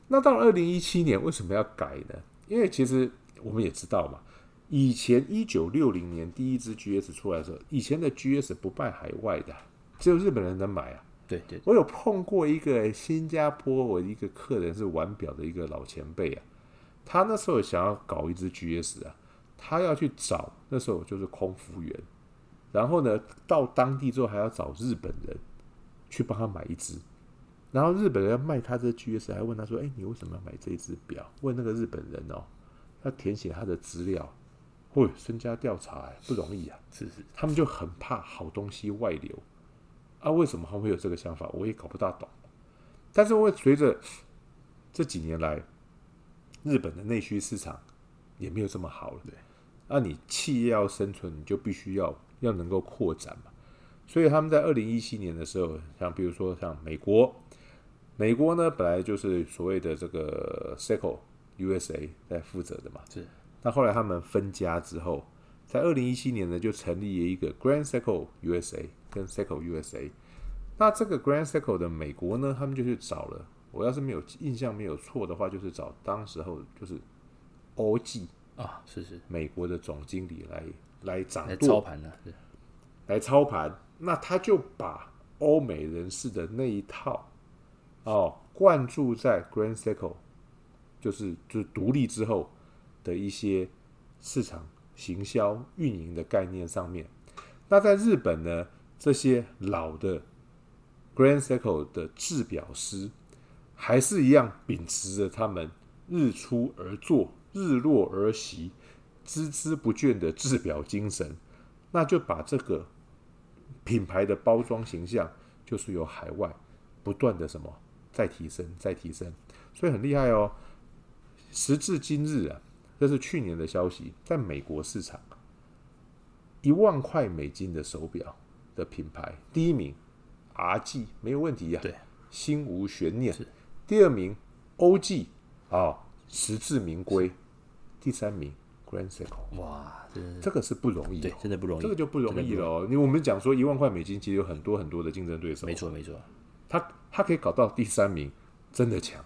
那到了二零一七年，为什么要改呢？因为其实我们也知道嘛，以前一九六零年第一支 GS 出来的时候，以前的 GS 不卖海外的，只有日本人能买啊。对对，我有碰过一个新加坡，我一个客人是玩表的一个老前辈啊。他那时候想要搞一只 GS 啊，他要去找那时候就是空服员，然后呢到当地之后还要找日本人去帮他买一只，然后日本人要卖他这 GS，还问他说：“哎，你为什么要买这一只表？”问那个日本人哦，要填写他的资料，会身家调查哎，不容易啊。是是，他们就很怕好东西外流啊。为什么他们会有这个想法？我也搞不大懂。但是会随着这几年来。日本的内需市场也没有这么好了，对。那你企业要生存，你就必须要要能够扩展嘛。所以他们在二零一七年的时候，像比如说像美国，美国呢本来就是所谓的这个 Seiko USA 在负责的嘛，是。那后来他们分家之后，在二零一七年呢就成立了一个 Grand Seiko USA 跟 Seiko USA。那这个 Grand Seiko 的美国呢，他们就去找了。我要是没有印象没有错的话，就是找当时候就是欧记啊，是是美国的总经理来来掌舵操盘的，来操盘。那他就把欧美人士的那一套哦灌注在 Grand Seiko，就是就是独立之后的一些市场行销运营的概念上面。那在日本呢，这些老的 Grand Seiko 的制表师。还是一样秉持着他们日出而作、日落而息、孜孜不倦的制表精神，那就把这个品牌的包装形象，就是由海外不断的什么再提升、再提升，所以很厉害哦。时至今日啊，这是去年的消息，在美国市场，一万块美金的手表的品牌，第一名 RG 没有问题呀、啊，对，心无悬念。第二名，OG 啊，实至名归。第三名，Grand Seiko，哇，这个是不容易，对，真的不容易，这个就不容易了哦。因为我们讲说一万块美金，其实有很多很多的竞争对手，没错没错。他他可以搞到第三名，真的强，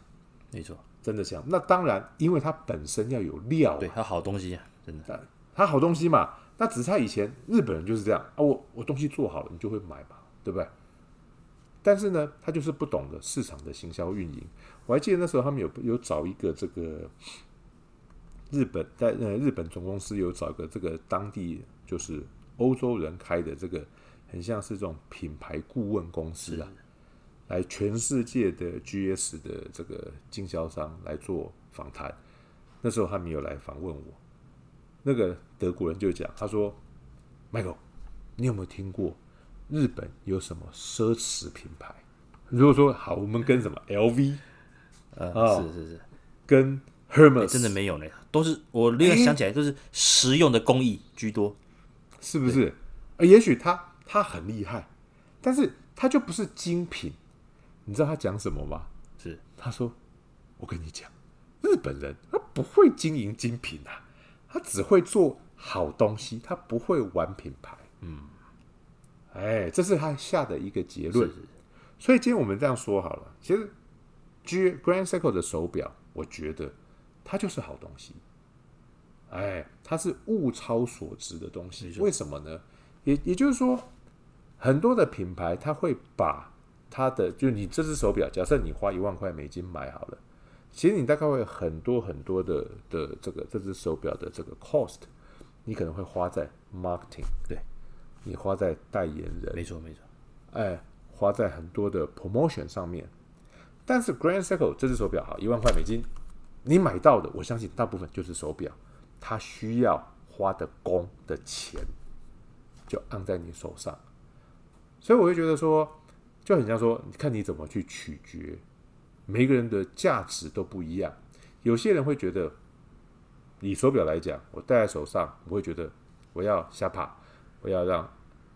没错，真的强。那当然，因为他本身要有料，对，他好东西啊，真的，他好东西嘛。那只是他以前日本人就是这样啊，我我东西做好了，你就会买嘛，对不对？但是呢，他就是不懂得市场的行销运营。我还记得那时候他们有有找一个这个日本在呃日本总公司有找一个这个当地就是欧洲人开的这个很像是这种品牌顾问公司啊，来全世界的 GS 的这个经销商来做访谈。那时候他们有来访问我，那个德国人就讲，他说：“Michael，你有没有听过？”日本有什么奢侈品牌？如果说好，我们跟什么 LV，呃，哦、是是是，跟 Hermes、欸、真的没有呢，都是我立刻想起来都是实用的工艺居多，是不是？呃，也许他他很厉害，但是他就不是精品。你知道他讲什么吗？是他说：“我跟你讲，日本人他不会经营精品啊，他只会做好东西，他不会玩品牌。”嗯。哎，这是他下的一个结论。所以今天我们这样说好了，其实 G Grand Seiko 的手表，我觉得它就是好东西。哎，它是物超所值的东西。为什么呢？也也就是说，很多的品牌它会把它的，就你这只手表，假设你花一万块美金买好了，其实你大概会有很多很多的的这个这只手表的这个 cost，你可能会花在 marketing，对，你花在代言人，没错没错，哎，花在很多的 promotion 上面。但是 Grand Seiko 这只手表哈，一万块美金，你买到的，我相信大部分就是手表，它需要花的工的钱，就按在你手上。所以我会觉得说，就很像说，你看你怎么去取决，每个人的价值都不一样。有些人会觉得，以手表来讲，我戴在手上，我会觉得我要瞎怕，我要让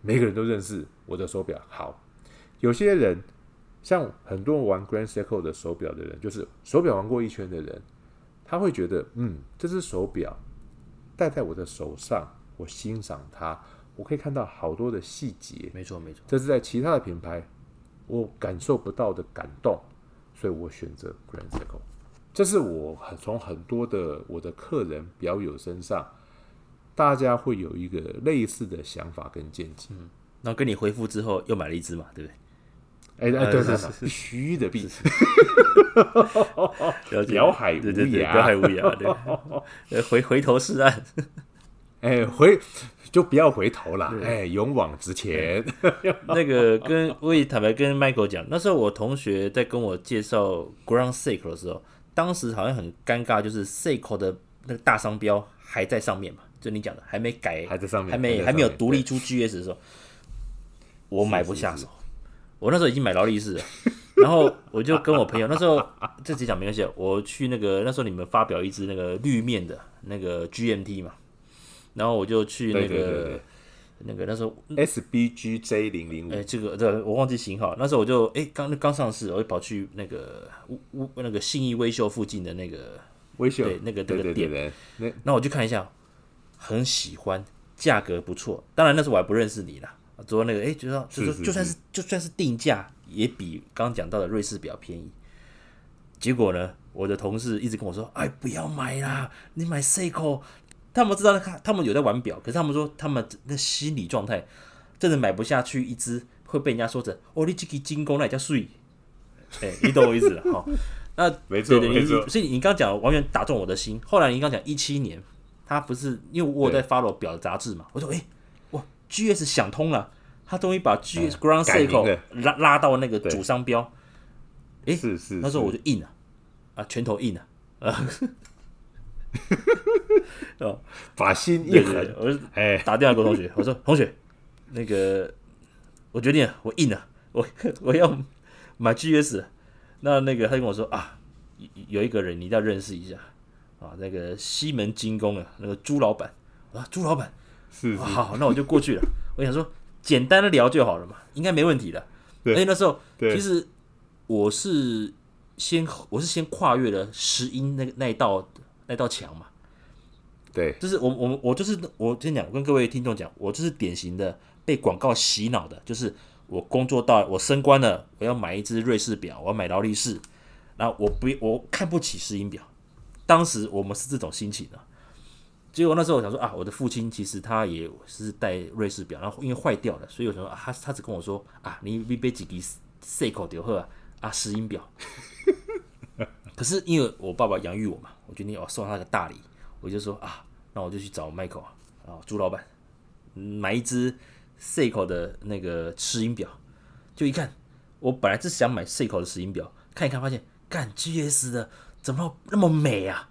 每个人都认识我的手表好。有些人。像很多玩 Grand Seiko 的手表的人，就是手表玩过一圈的人，他会觉得，嗯，这只手表戴在我的手上，我欣赏它，我可以看到好多的细节。没错，没错，这是在其他的品牌我感受不到的感动，所以我选择 Grand Seiko。这是我很从很多的我的客人表友身上，大家会有一个类似的想法跟见解。嗯，然后跟你回复之后，又买了一只嘛，对不对？哎哎，对对对，必须的，必须。表海无涯，表 <laughs> 海无涯，对，<laughs> 回回头是岸。哎，回就不要回头了，哎，勇往直前。<laughs> 那个跟我也坦白跟 Michael 讲，那时候我同学在跟我介绍 Ground Seiko 的时候，当时好像很尴尬，就是 Seiko 的那个大商标还在上面嘛，就你讲的还没改，还在上面，还没还没有独立出 GS 的时候，我买不下手。我那时候已经买劳力士了，<laughs> 然后我就跟我朋友，那时候这几讲没关系，我去那个那时候你们发表一支那个绿面的那个 GMT 嘛，然后我就去那个那个那时候 SBGJ 零零五，哎，这个这我忘记型号，那时候我就哎刚刚上市，我就跑去那个乌乌那个信义威秀附近的那个威秀。对那个那个店，那那我去看一下，很喜欢，价格不错，当然那时候我还不认识你啦。昨天那个，哎、欸，就说，就说，就算是，就算是定价，也比刚刚讲到的瑞士表便宜。结果呢，我的同事一直跟我说：“哎，不要买啦，你买 Seiko。”他们知道他，他们有在玩表，可是他们说，他们那心理状态真的买不下去一只，会被人家说成：“哦，你这个精工那叫碎。”哎，你懂我意思了哈？那没错，没错。所以你刚刚讲完全打中我的心。后来你刚讲一七年，他不是因为我在 follow 表杂志嘛？我说：“哎。” G S 想通了，他终于把 G S Ground s e c l e 拉拉到那个主商标。哎，是是，那时候我就硬了，啊，拳头硬了，啊，<laughs> 哦，把心一横，我就哎打电话给同学，<laughs> 我说同学，那个我决定了，我硬了，我 <laughs> 我要买 G S。那那个他就跟我说啊，有一个人你一定要认识一下啊，那个西门精工啊，那个朱老板啊，朱老板。是，是好，那我就过去了。我想说，简单的聊就好了嘛，应该没问题的。对，而且那时候其实我是先，我是先跨越了石英那那一道那道墙嘛。对，就是我我我就是我先讲，我跟各位听众讲，我就是典型的被广告洗脑的，就是我工作到我升官了，我要买一只瑞士表，我要买劳力士，然后我不我看不起石英表，当时我们是这种心情的。结果那时候我想说啊，我的父亲其实他也是戴瑞士表，然后因为坏掉了，所以我想说啊，他他只跟我说啊，你你别几个 Seiko 就好啊，啊石英表。<laughs> 可是因为我爸爸养育我嘛，我决定要送他个大礼，我就说啊，那我就去找 Michael 啊，朱老板买一只 Seiko 的那个石英表。就一看，我本来是想买 Seiko 的石英表，看一看发现，干 GS 的怎么那么美啊？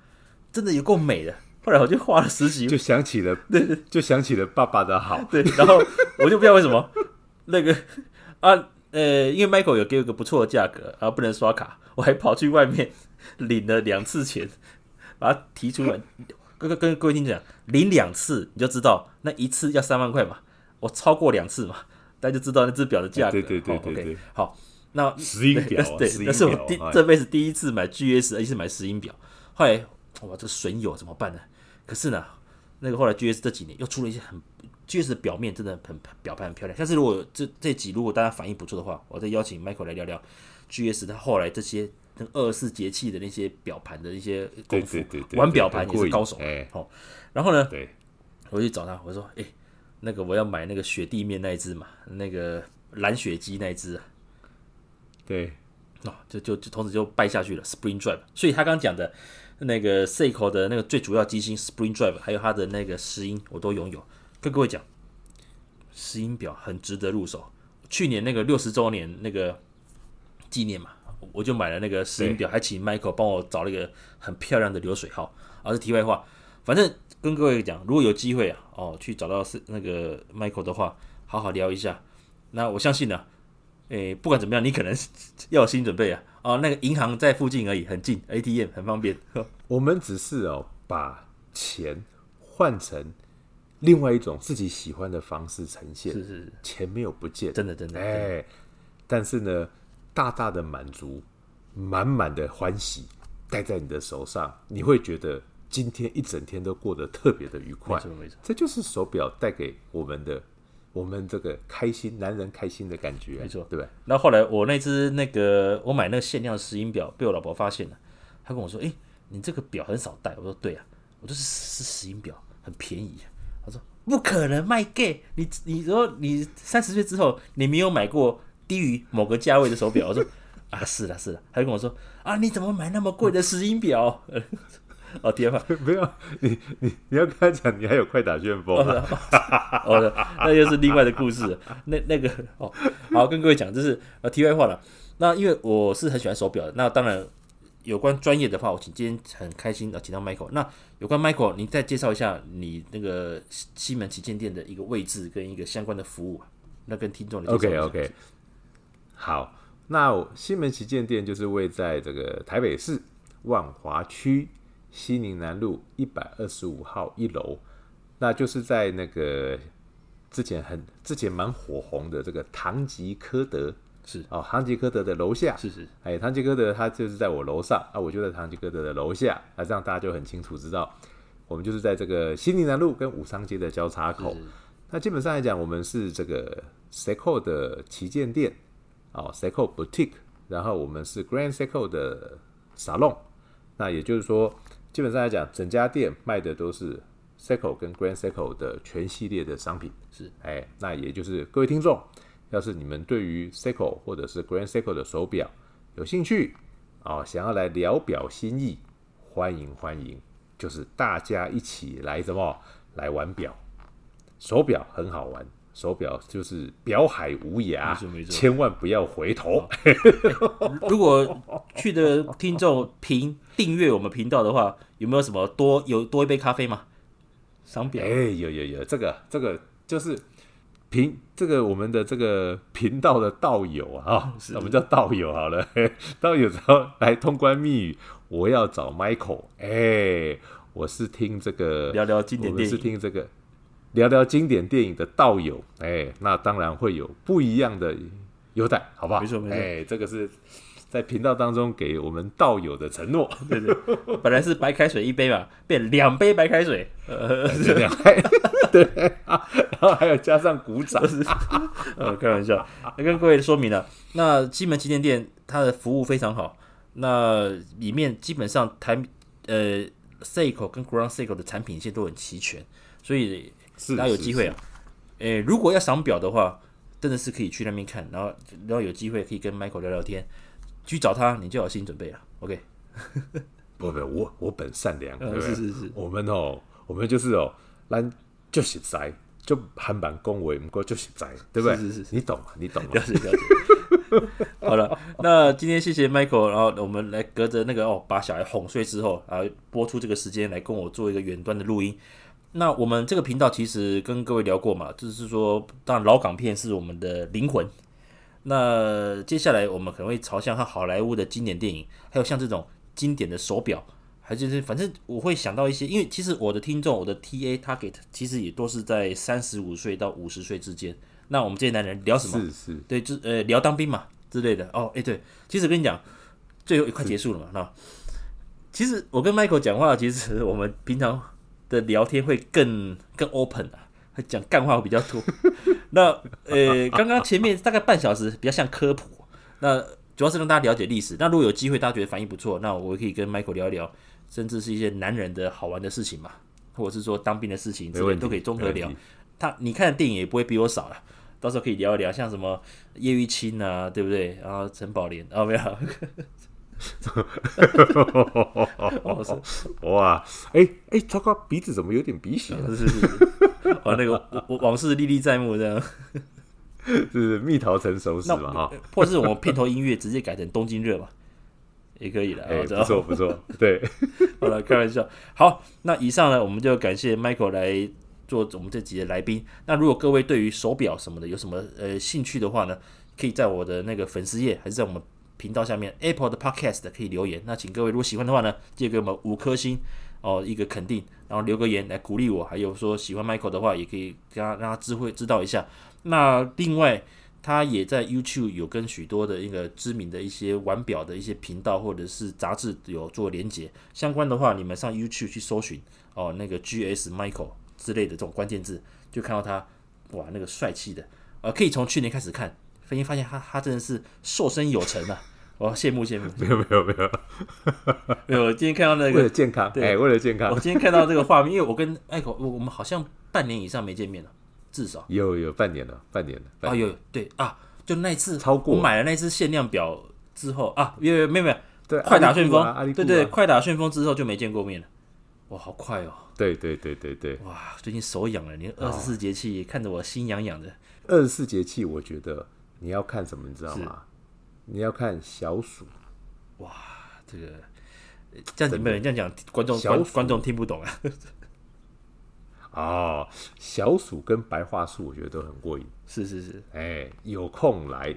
真的有够美的。后来我就花了十几，就想起了，<laughs> 对对，就想起了爸爸的好，对。然后我就不知道为什么，<laughs> 那个啊，呃，因为 Michael 有给我一个不错的价格，然后不能刷卡，我还跑去外面领了两次钱，把它提出来。<laughs> 跟跟各位听讲，领两次你就知道，那一次要三万块嘛，我超过两次嘛，大家就知道那只表的价格。对对对对对。OK，好，那石英表，<laughs> 对，那是我第这辈子第一次买 GS，而且是买石英表。后来哇，这损友怎么办呢？可是呢，那个后来 GS 这几年又出了一些很 GS 的表面真的很表盘很漂亮。但是如果这这集如果大家反应不错的话，我再邀请 Michael 来聊聊 GS 他后来这些那二十四节气的那些表盘的一些功夫，玩表盘也是高手。好，然后呢，对，我去找他，我说，哎、欸，那个我要买那个雪地面那一只嘛，那个蓝雪姬那一只啊。对，哦，就就就从此就败下去了，Spring Drive。所以他刚刚讲的。那个 Seiko 的那个最主要机芯 Spring Drive，还有它的那个石英，我都拥有。跟各位讲，石英表很值得入手。去年那个六十周年那个纪念嘛，我就买了那个石英表，还请 Michael 帮我找了一个很漂亮的流水号。而是题外话，反正跟各位讲，如果有机会啊，哦，去找到是那个 Michael 的话，好好聊一下。那我相信呢、啊，诶、欸，不管怎么样，你可能要有心理准备啊。哦，那个银行在附近而已，很近，ATM 很方便。<laughs> 我们只是哦，把钱换成另外一种自己喜欢的方式呈现。是是是，钱没有不见，真的真的。哎、欸，但是呢，大大的满足，满满的欢喜，戴在你的手上，你会觉得今天一整天都过得特别的愉快。没错没错，这就是手表带给我们的。我们这个开心，男人开心的感觉，没错，对吧？那后来我那只那个我买那个限量石英表被我老婆发现了，她跟我说：“哎、欸，你这个表很少戴。”我说：“对啊，我就是是石英表，很便宜。”她说：“不可能卖 gay，你，你说你三十岁之后你没有买过低于某个价位的手表。”我说：“啊，是的，是的。”她就跟我说：“啊，你怎么买那么贵的石英表？” <laughs> <laughs> 哦天啊！<laughs> 不要你你你要跟他讲，你还有快打旋风、啊。哦，哦，那又是另外的故事。那那个哦，好，跟各位讲，这是呃题外话了。那因为我是很喜欢手表的，那当然有关专业的话，我请今天很开心啊，请到 Michael。那有关 Michael，你再介绍一下你那个西门旗舰店的一个位置跟一个相关的服务，那跟听众的 OK OK。好，那西门旗舰店就是位在这个台北市万华区。西宁南路一百二十五号一楼，那就是在那个之前很之前蛮火红的这个唐吉诃德是哦，唐吉诃德的楼下是是，哎，唐吉诃德他就是在我楼上啊，我就在唐吉诃德的楼下，那这样大家就很清楚知道，我们就是在这个西宁南路跟武商街的交叉口。是是那基本上来讲，我们是这个 Seiko 的旗舰店哦，Seiko Boutique，然后我们是 Grand Seiko 的 Salon，那也就是说。基本上来讲，整家店卖的都是 Seiko 跟 Grand Seiko 的全系列的商品。是，哎，那也就是各位听众，要是你们对于 Seiko 或者是 Grand Seiko 的手表有兴趣啊、哦，想要来聊表心意，欢迎欢迎，就是大家一起来什么来玩表，手表很好玩。手表就是表海无涯，千万不要回头。<laughs> 如果去的听众评订阅我们频道的话，有没有什么多有多一杯咖啡吗？商标？哎、欸，有有有，这个这个就是频这个我们的这个频道的道友啊，<laughs> 我们叫道友好了。<laughs> 道友之后来通关密语，我要找 Michael。哎、欸，我是听这个聊聊经典电影，是听这个。聊聊经典电影的道友，哎、欸，那当然会有不一样的优待，好不好？没错没错，哎、欸，这个是在频道当中给我们道友的承诺。<laughs> 对对，本来是白开水一杯嘛，变两杯白开水，呃，两杯，<laughs> 对，然后还有加上鼓掌，<laughs> 呃，开玩笑。那跟各位说明了，那西门旗舰店它的服务非常好，那里面基本上台呃 Seiko 跟 Ground Seiko 的产品线都很齐全，所以。大家有机会啊，诶、欸，如果要赏表的话，真的是可以去那边看，然后然后有机会可以跟 Michael 聊聊天，去找他，你就有心准备了。OK，<laughs> 不不，我我本善良，嗯、是是是，我们哦，我们就是哦，咱就是宅，就很板恭维，不过就是宅，对不对？是是是，你懂吗？你懂吗？了解了解。<laughs> 好了，那今天谢谢 Michael，然后我们来隔着那个哦，把小孩哄睡之后，啊，播出这个时间来跟我做一个远端的录音。那我们这个频道其实跟各位聊过嘛，就是说，当然老港片是我们的灵魂。那接下来我们可能会朝向和好莱坞的经典电影，还有像这种经典的手表，还就是反正我会想到一些，因为其实我的听众，我的 TA target 其实也都是在三十五岁到五十岁之间。那我们这些男人聊什么？是是，对，就呃聊当兵嘛之类的。哦，哎对，其实跟你讲，最后也快结束了嘛。那其实我跟 Michael 讲话，其实我们平常。的聊天会更更 open 啊，会讲干话会比较多。<laughs> 那呃，刚刚前面大概半小时比较像科普，那主要是让大家了解历史。那如果有机会大家觉得反应不错，那我可以跟 Michael 聊一聊，甚至是一些男人的好玩的事情嘛，或者是说当兵的事情之类都可以综合聊。他你看的电影也不会比我少了，到时候可以聊一聊，像什么叶玉卿啊，对不对？然后陈宝莲，哦没有。<laughs> <laughs> 哇，哎、欸、哎，糟糕，鼻子怎么有点鼻血？是是是，哇，那个往往事历历在目，这样，<laughs> 是蜜桃成熟时嘛哈，或者是我们片头音乐直接改成东京热嘛，也可以的，哎、欸，不错不错，对，好了，开玩笑，好，那以上呢，我们就感谢 Michael 来做我们这集的来宾。那如果各位对于手表什么的有什么呃兴趣的话呢，可以在我的那个粉丝页，还是在我们频道下面 Apple 的 Podcast 可以留言。那请各位如果喜欢的话呢，记得给我们五颗星哦，一个肯定，然后留个言来鼓励我。还有说喜欢 Michael 的话，也可以给他让他知会知道一下。那另外，他也在 YouTube 有跟许多的一个知名的一些玩表的一些频道或者是杂志有做连接。相关的话，你们上 YouTube 去搜寻哦，那个 GS Michael 之类的这种关键字，就看到他哇，那个帅气的，呃，可以从去年开始看。发现发现他他真的是瘦身有成啊！我羡慕羡慕。没有没有没有没有。我 <laughs> 今天看到那个为了健康，对、欸，为了健康。我今天看到这个画面，因为我跟艾可，我我们好像半年以上没见面了，至少有有半年了，半年了。啊有对啊，就那次超过我买了那次限量表之后啊，有有没有没有？对，快打旋风，啊啊、对，对对，快打旋风之后就没见过面了。哇，好快哦！对对对对对，哇，最近手痒了，你二十四节气看着我心痒痒的。二十四节气，我觉得。你要看什么？你知道吗？你要看小鼠。哇，这个这样子没有人这样讲，观众观观众听不懂啊。<laughs> 哦，小鼠跟白桦树，我觉得都很过瘾。是是是，哎、欸，有空来，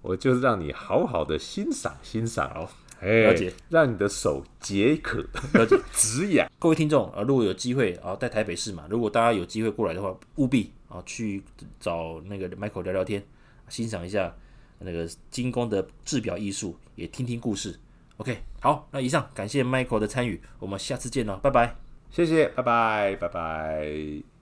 我就是让你好好的欣赏欣赏哦。哎、欸，了解，让你的手解渴，了解 <laughs> 止痒。各位听众啊，如果有机会啊，在台北市嘛，如果大家有机会过来的话，务必啊去找那个 Michael 聊聊天。欣赏一下那个精工的制表艺术，也听听故事。OK，好，那以上感谢 Michael 的参与，我们下次见喽，拜拜，谢谢，拜拜，拜拜。